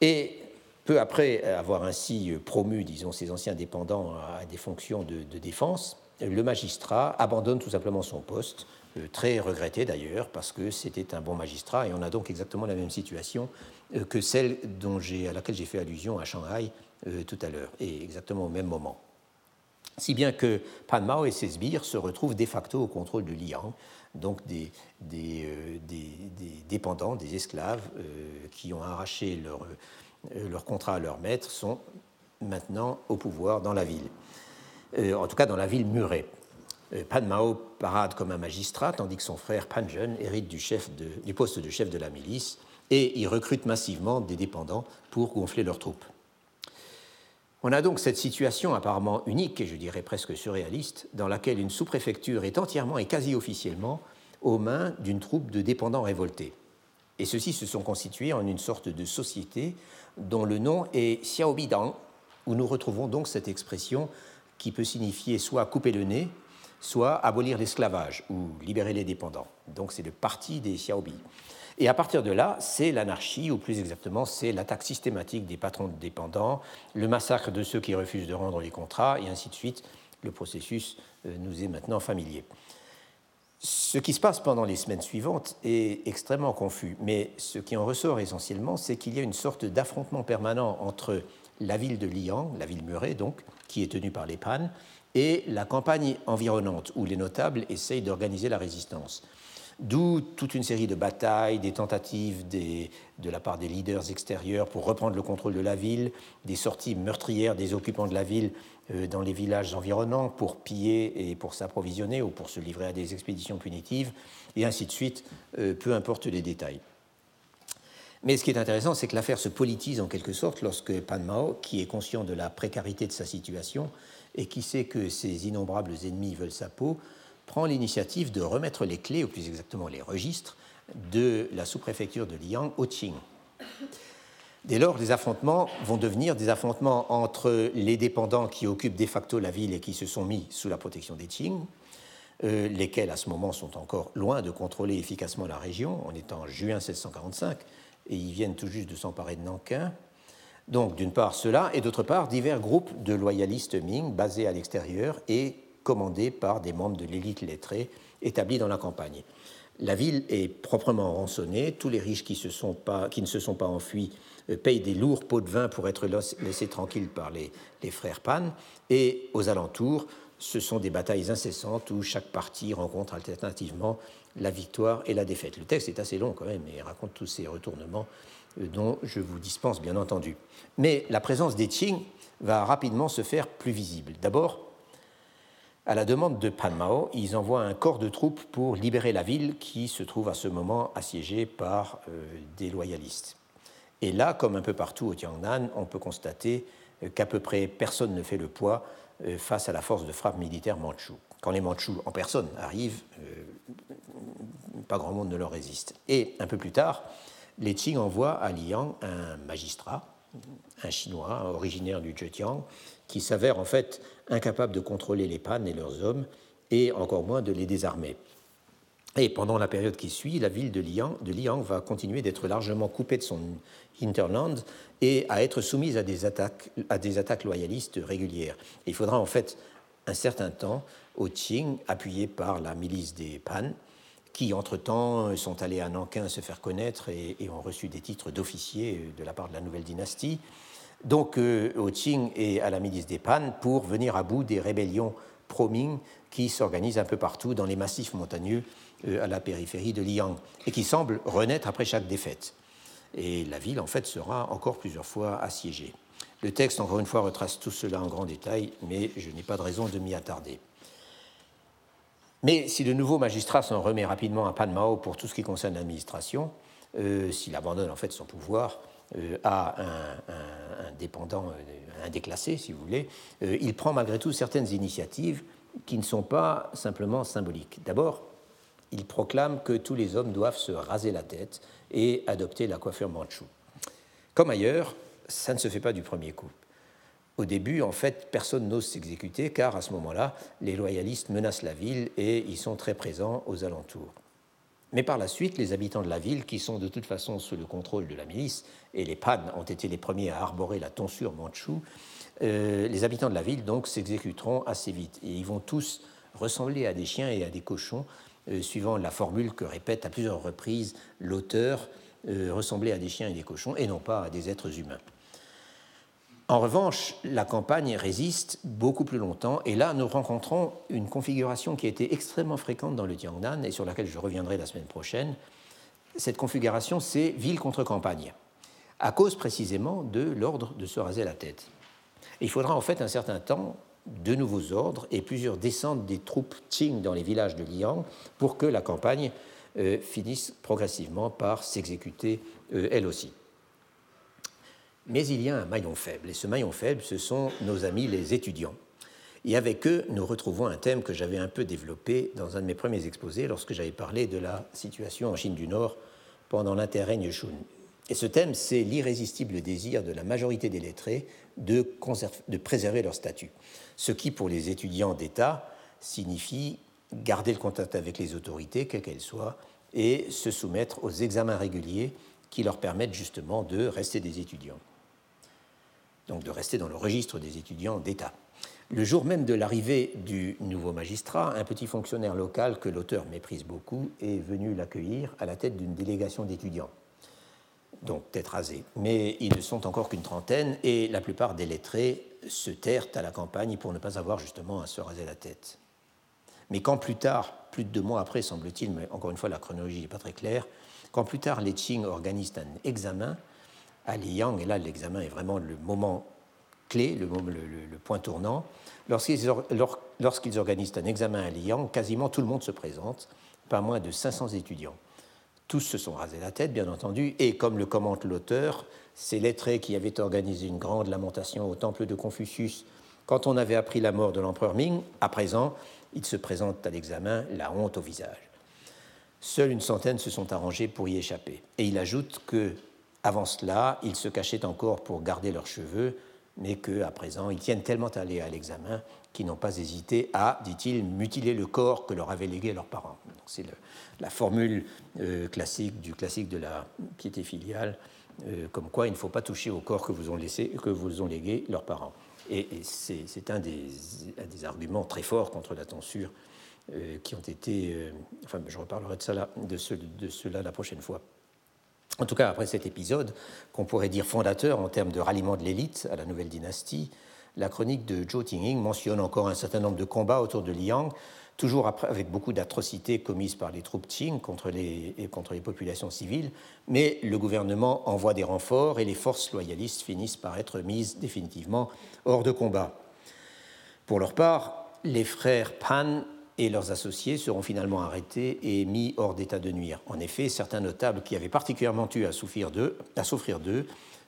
Et peu après avoir ainsi promu, disons, ses anciens dépendants à des fonctions de défense, le magistrat abandonne tout simplement son poste euh, très regretté d'ailleurs, parce que c'était un bon magistrat, et on a donc exactement la même situation euh, que celle dont à laquelle j'ai fait allusion à Shanghai tout à l'heure, et exactement au même moment. Si bien que Pan Mao et ses sbires se retrouvent de facto au contrôle de Liang, donc des, des, dépendants, des esclaves qui ont arraché leur, contrat à leur maître sont maintenant au pouvoir dans la ville, en tout cas dans la ville murée. Euh, Pan Mao parade comme un magistrat, tandis que son frère Pan Zhen hérite du, du poste de chef de la milice et il recrute massivement des dépendants pour gonfler leurs troupes. On a donc cette situation apparemment unique et je dirais presque surréaliste, dans laquelle une sous-préfecture est entièrement et quasi officiellement aux mains d'une troupe de dépendants révoltés. Et ceux-ci se sont constitués en une sorte de société dont le nom est Xiaobidang, où nous retrouvons donc cette expression qui peut signifier soit couper le nez, soit abolir l'esclavage ou libérer les dépendants. Donc c'est le parti des Xiaobi. Et à partir de là, c'est l'anarchie, ou plus exactement, c'est l'attaque systématique des patrons de dépendants, le massacre de ceux qui refusent de rendre les contrats, et ainsi de suite. Le processus euh, nous est maintenant familier. Ce qui se passe pendant les semaines suivantes est extrêmement confus, mais ce qui en ressort essentiellement, c'est qu'il y a une sorte d'affrontement permanent entre la ville de Liang, la ville murée donc, qui est tenue par les Pan, et la campagne environnante où les notables essayent d'organiser la résistance. D'où toute une série de batailles, des tentatives de la part des leaders extérieurs pour reprendre le contrôle de la ville, des sorties meurtrières des occupants de la ville euh, dans les villages environnants pour piller et pour s'approvisionner ou pour se livrer à des expéditions punitives, et ainsi de suite, euh, peu importe les détails. Mais ce qui est intéressant, c'est que l'affaire se politise en quelque sorte lorsque Pan Mao, qui est conscient de la précarité de sa situation et qui sait que ses innombrables ennemis veulent sa peau, prend l'initiative de remettre les clés, ou plus exactement les registres, de la sous-préfecture de Liang au Qing. Dès lors, les affrontements vont devenir des affrontements entre les dépendants qui occupent de facto la ville et qui se sont mis sous la protection des Qing, euh, lesquels à ce moment sont encore loin de contrôler efficacement la région, on est en juin 1645, et ils viennent tout juste de s'emparer de Nankin. Donc d'une part cela, et d'autre part divers groupes de loyalistes Ming basés à l'extérieur et commandés par des membres de l'élite lettrée établis dans la campagne. La ville est proprement rançonnée, tous les riches qui, ne se sont pas enfuis euh, payent des lourds pots de vin pour être laissés tranquilles par les, frères Pan, et aux alentours, ce sont des batailles incessantes où chaque partie rencontre alternativement la victoire et la défaite. Le texte est assez long quand même et raconte tous ces retournements euh, dont je vous dispense bien entendu. Mais la présence des Qing va rapidement se faire plus visible. D'abord, à la demande de Pan Mao, ils envoient un corps de troupes pour libérer la ville qui se trouve à ce moment assiégée par euh, des loyalistes. Et là, comme un peu partout au Tiangnan, on peut constater euh, qu'à peu près personne ne fait le poids euh, face à la force de frappe militaire mandchoue. Quand les Mandchous en personne arrivent, pas grand monde ne leur résiste. Et un peu plus tard, les Qing envoient à Liang un magistrat, un Chinois originaire du Zhejiang, qui s'avère en fait incapable de contrôler les pannes et leurs hommes, et encore moins de les désarmer. Et pendant la période qui suit, la ville de Liang, de Liang va continuer d'être largement coupée de son hinterland et à être soumise à des attaques, à des attaques loyalistes régulières. il faudra en fait un certain temps au Qing, appuyé par la milice des Pan, qui entre-temps sont allés à Nankin se faire connaître et, et ont reçu des titres d'officiers de la part de la nouvelle dynastie, donc euh, au Qing et à la milice des Pan pour venir à bout des rébellions pro-Ming qui s'organisent un peu partout dans les massifs montagneux euh, à la périphérie de Liang et qui semblent renaître après chaque défaite. Et la ville, en fait, sera encore plusieurs fois assiégée. Le texte, encore une fois, retrace tout cela en grand détail, mais je n'ai pas de raison de m'y attarder. Mais si le nouveau magistrat s'en remet rapidement à Pan Mao pour tout ce qui concerne l'administration, euh, s'il abandonne en fait son pouvoir, euh, à un, dépendant, euh, un déclassé, si vous voulez, euh, il prend malgré tout certaines initiatives qui ne sont pas simplement symboliques. D'abord, il proclame que tous les hommes doivent se raser la tête et adopter la coiffure manchoue. Comme ailleurs, ça ne se fait pas du premier coup. Au début, en fait, personne n'ose s'exécuter car à ce moment-là, les loyalistes menacent la ville et ils sont très présents aux alentours. Mais par la suite, les habitants de la ville, qui sont de toute façon sous le contrôle de la milice, et les Pan ont été les premiers à arborer la tonsure manchoue, euh, les habitants de la ville donc s'exécuteront assez vite. Et ils vont tous ressembler à des chiens et à des cochons, euh, suivant la formule que répète à plusieurs reprises l'auteur, euh, ressembler à des chiens et des cochons, et non pas à des êtres humains. En revanche, la campagne résiste beaucoup plus longtemps et là nous rencontrons une configuration qui a été extrêmement fréquente dans le Tiangnan et sur laquelle je reviendrai la semaine prochaine. Cette configuration, c'est ville contre campagne, à cause précisément de l'ordre de se raser la tête. il faudra en fait un certain temps, de nouveaux ordres et plusieurs descentes des troupes Qing dans les villages de Liang pour que la campagne euh, finisse progressivement par s'exécuter euh, elle aussi. Mais il y a un maillon faible, et ce maillon faible, ce sont nos amis les étudiants. Et avec eux, nous retrouvons un thème que j'avais un peu développé dans un de mes premiers exposés lorsque j'avais parlé de la situation en Chine du Nord pendant l'interrègne Shun. Et ce thème, c'est l'irrésistible désir de la majorité des lettrés de, de préserver leur statut. Ce qui, pour les étudiants d'État, signifie garder le contact avec les autorités, quelles qu'elles soient, et se soumettre aux examens réguliers qui leur permettent justement de rester des étudiants donc de rester dans le registre des étudiants d'État. Le jour même de l'arrivée du nouveau magistrat, un petit fonctionnaire local que l'auteur méprise beaucoup est venu l'accueillir à la tête d'une délégation d'étudiants, donc tête rasée. Mais ils ne sont encore qu'une trentaine et la plupart des lettrés se terrent à la campagne pour ne pas avoir justement à se raser la tête. Mais quand plus tard, plus de deux mois après, semble-t-il, mais encore une fois, la chronologie n'est pas très claire, quand plus tard les Qing organisent un examen à Liang, et là l'examen est vraiment le moment clé, le, point tournant, lorsqu'ils organisent un examen à Liang, quasiment tout le monde se présente, pas moins de 500 étudiants. Tous se sont rasés la tête, bien entendu, et comme le commente l'auteur, ces lettrés qui avaient organisé une grande lamentation au temple de Confucius quand on avait appris la mort de l'empereur Ming, à présent, ils se présentent à l'examen, la honte au visage. Seule une centaine se sont arrangés pour y échapper. Et il ajoute que, avant cela, ils se cachaient encore pour garder leurs cheveux, mais qu'à présent, ils tiennent tellement à aller à l'examen qu'ils n'ont pas hésité à, dit-il, mutiler le corps que leur avaient légué leurs parents. C'est la formule euh, classique du classique de la piété filiale, euh, comme quoi il ne faut pas toucher au corps que vous ont, laissé, que vous ont légué leurs parents. Et, c'est un des, arguments très forts contre la tonsure euh, qui ont été. enfin, je reparlerai de, de cela la prochaine fois. En tout cas, après cet épisode, qu'on pourrait dire fondateur en termes de ralliement de l'élite à la nouvelle dynastie, la chronique de Zhou Tinging mentionne encore un certain nombre de combats autour de Liang, toujours avec beaucoup d'atrocités commises par les troupes Qing contre les, contre les populations civiles, mais le gouvernement envoie des renforts et les forces loyalistes finissent par être mises définitivement hors de combat. Pour leur part, les frères Pan et leurs associés seront finalement arrêtés et mis hors d'état de nuire. En effet, certains notables qui avaient particulièrement eu à souffrir d'eux,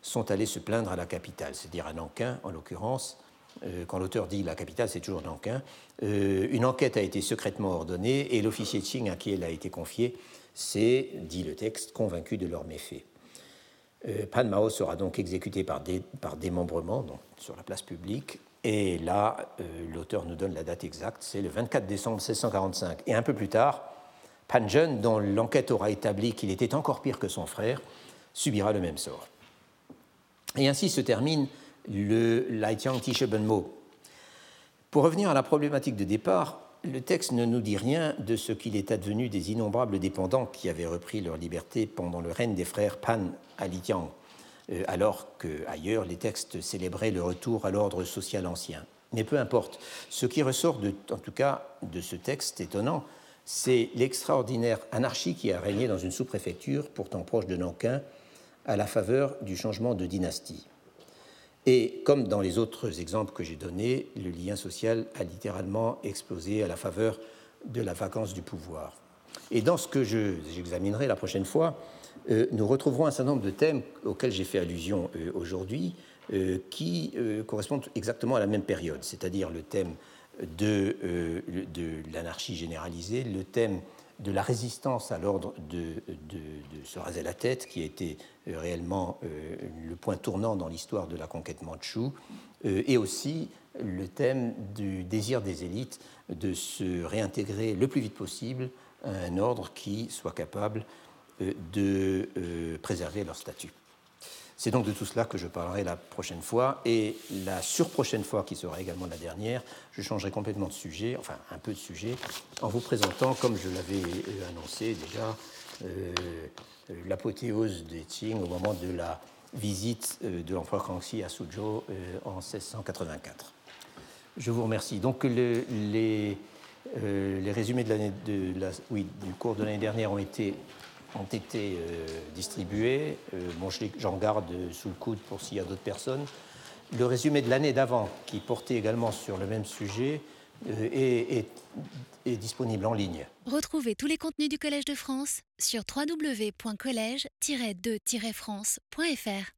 sont allés se plaindre à la capitale, c'est-à-dire à Nankin en l'occurrence, euh, quand l'auteur dit la capitale, c'est toujours Nankin, euh, une enquête a été secrètement ordonnée et l'officier Qing à qui elle a été confiée s'est, dit le texte, convaincu de leurs méfaits. Euh, Pan Mao sera donc exécuté par, démembrement sur la place publique. Et là, l'auteur nous donne la date exacte, c'est le 24 décembre 1645. Et un peu plus tard, Pan Zhen, dont l'enquête aura établi qu'il était encore pire que son frère, subira le même sort. Et ainsi se termine le Laitiang Mo. Pour revenir à la problématique de départ, le texte ne nous dit rien de ce qu'il est advenu des innombrables dépendants qui avaient repris leur liberté pendant le règne des frères Pan à Litiang, euh, alors qu'ailleurs les textes célébraient le retour à l'ordre social ancien. Mais peu importe, ce qui ressort en tout cas de ce texte étonnant, c'est l'extraordinaire anarchie qui a régné dans une sous-préfecture pourtant proche de Nankin à la faveur du changement de dynastie. Et comme dans les autres exemples que j'ai donnés, le lien social a littéralement explosé à la faveur de la vacance du pouvoir. Et dans ce que j'examinerai la prochaine fois, euh, nous retrouverons un certain nombre de thèmes auxquels j'ai fait allusion euh, aujourd'hui, euh, qui correspondent exactement à la même période, c'est-à-dire le thème de, l'anarchie généralisée, le thème de la résistance à l'ordre de, se raser la tête, qui a été euh, réellement euh, le point tournant dans l'histoire de la conquête mandchoue, euh, et aussi le thème du désir des élites de se réintégrer le plus vite possible à un ordre qui soit capable de préserver leur statut. C'est donc de tout cela que je parlerai la prochaine fois. Et la surprochaine fois, qui sera également la dernière, je changerai complètement de sujet, enfin un peu de sujet, en vous présentant, comme je l'avais euh, annoncé déjà, euh, l'apothéose des Qing au moment de la visite euh, de l'empereur Kangxi à Suzhou en 1684. Je vous remercie. Donc les, les résumés de de la, du cours de l'année dernière ont été ont été euh, distribués. Euh, j'en garde sous le coude pour s'il y a d'autres personnes. Le résumé de l'année d'avant, qui portait également sur le même sujet, euh, est, est disponible en ligne. Retrouvez tous les contenus du Collège de France sur www.colège-2-france.fr.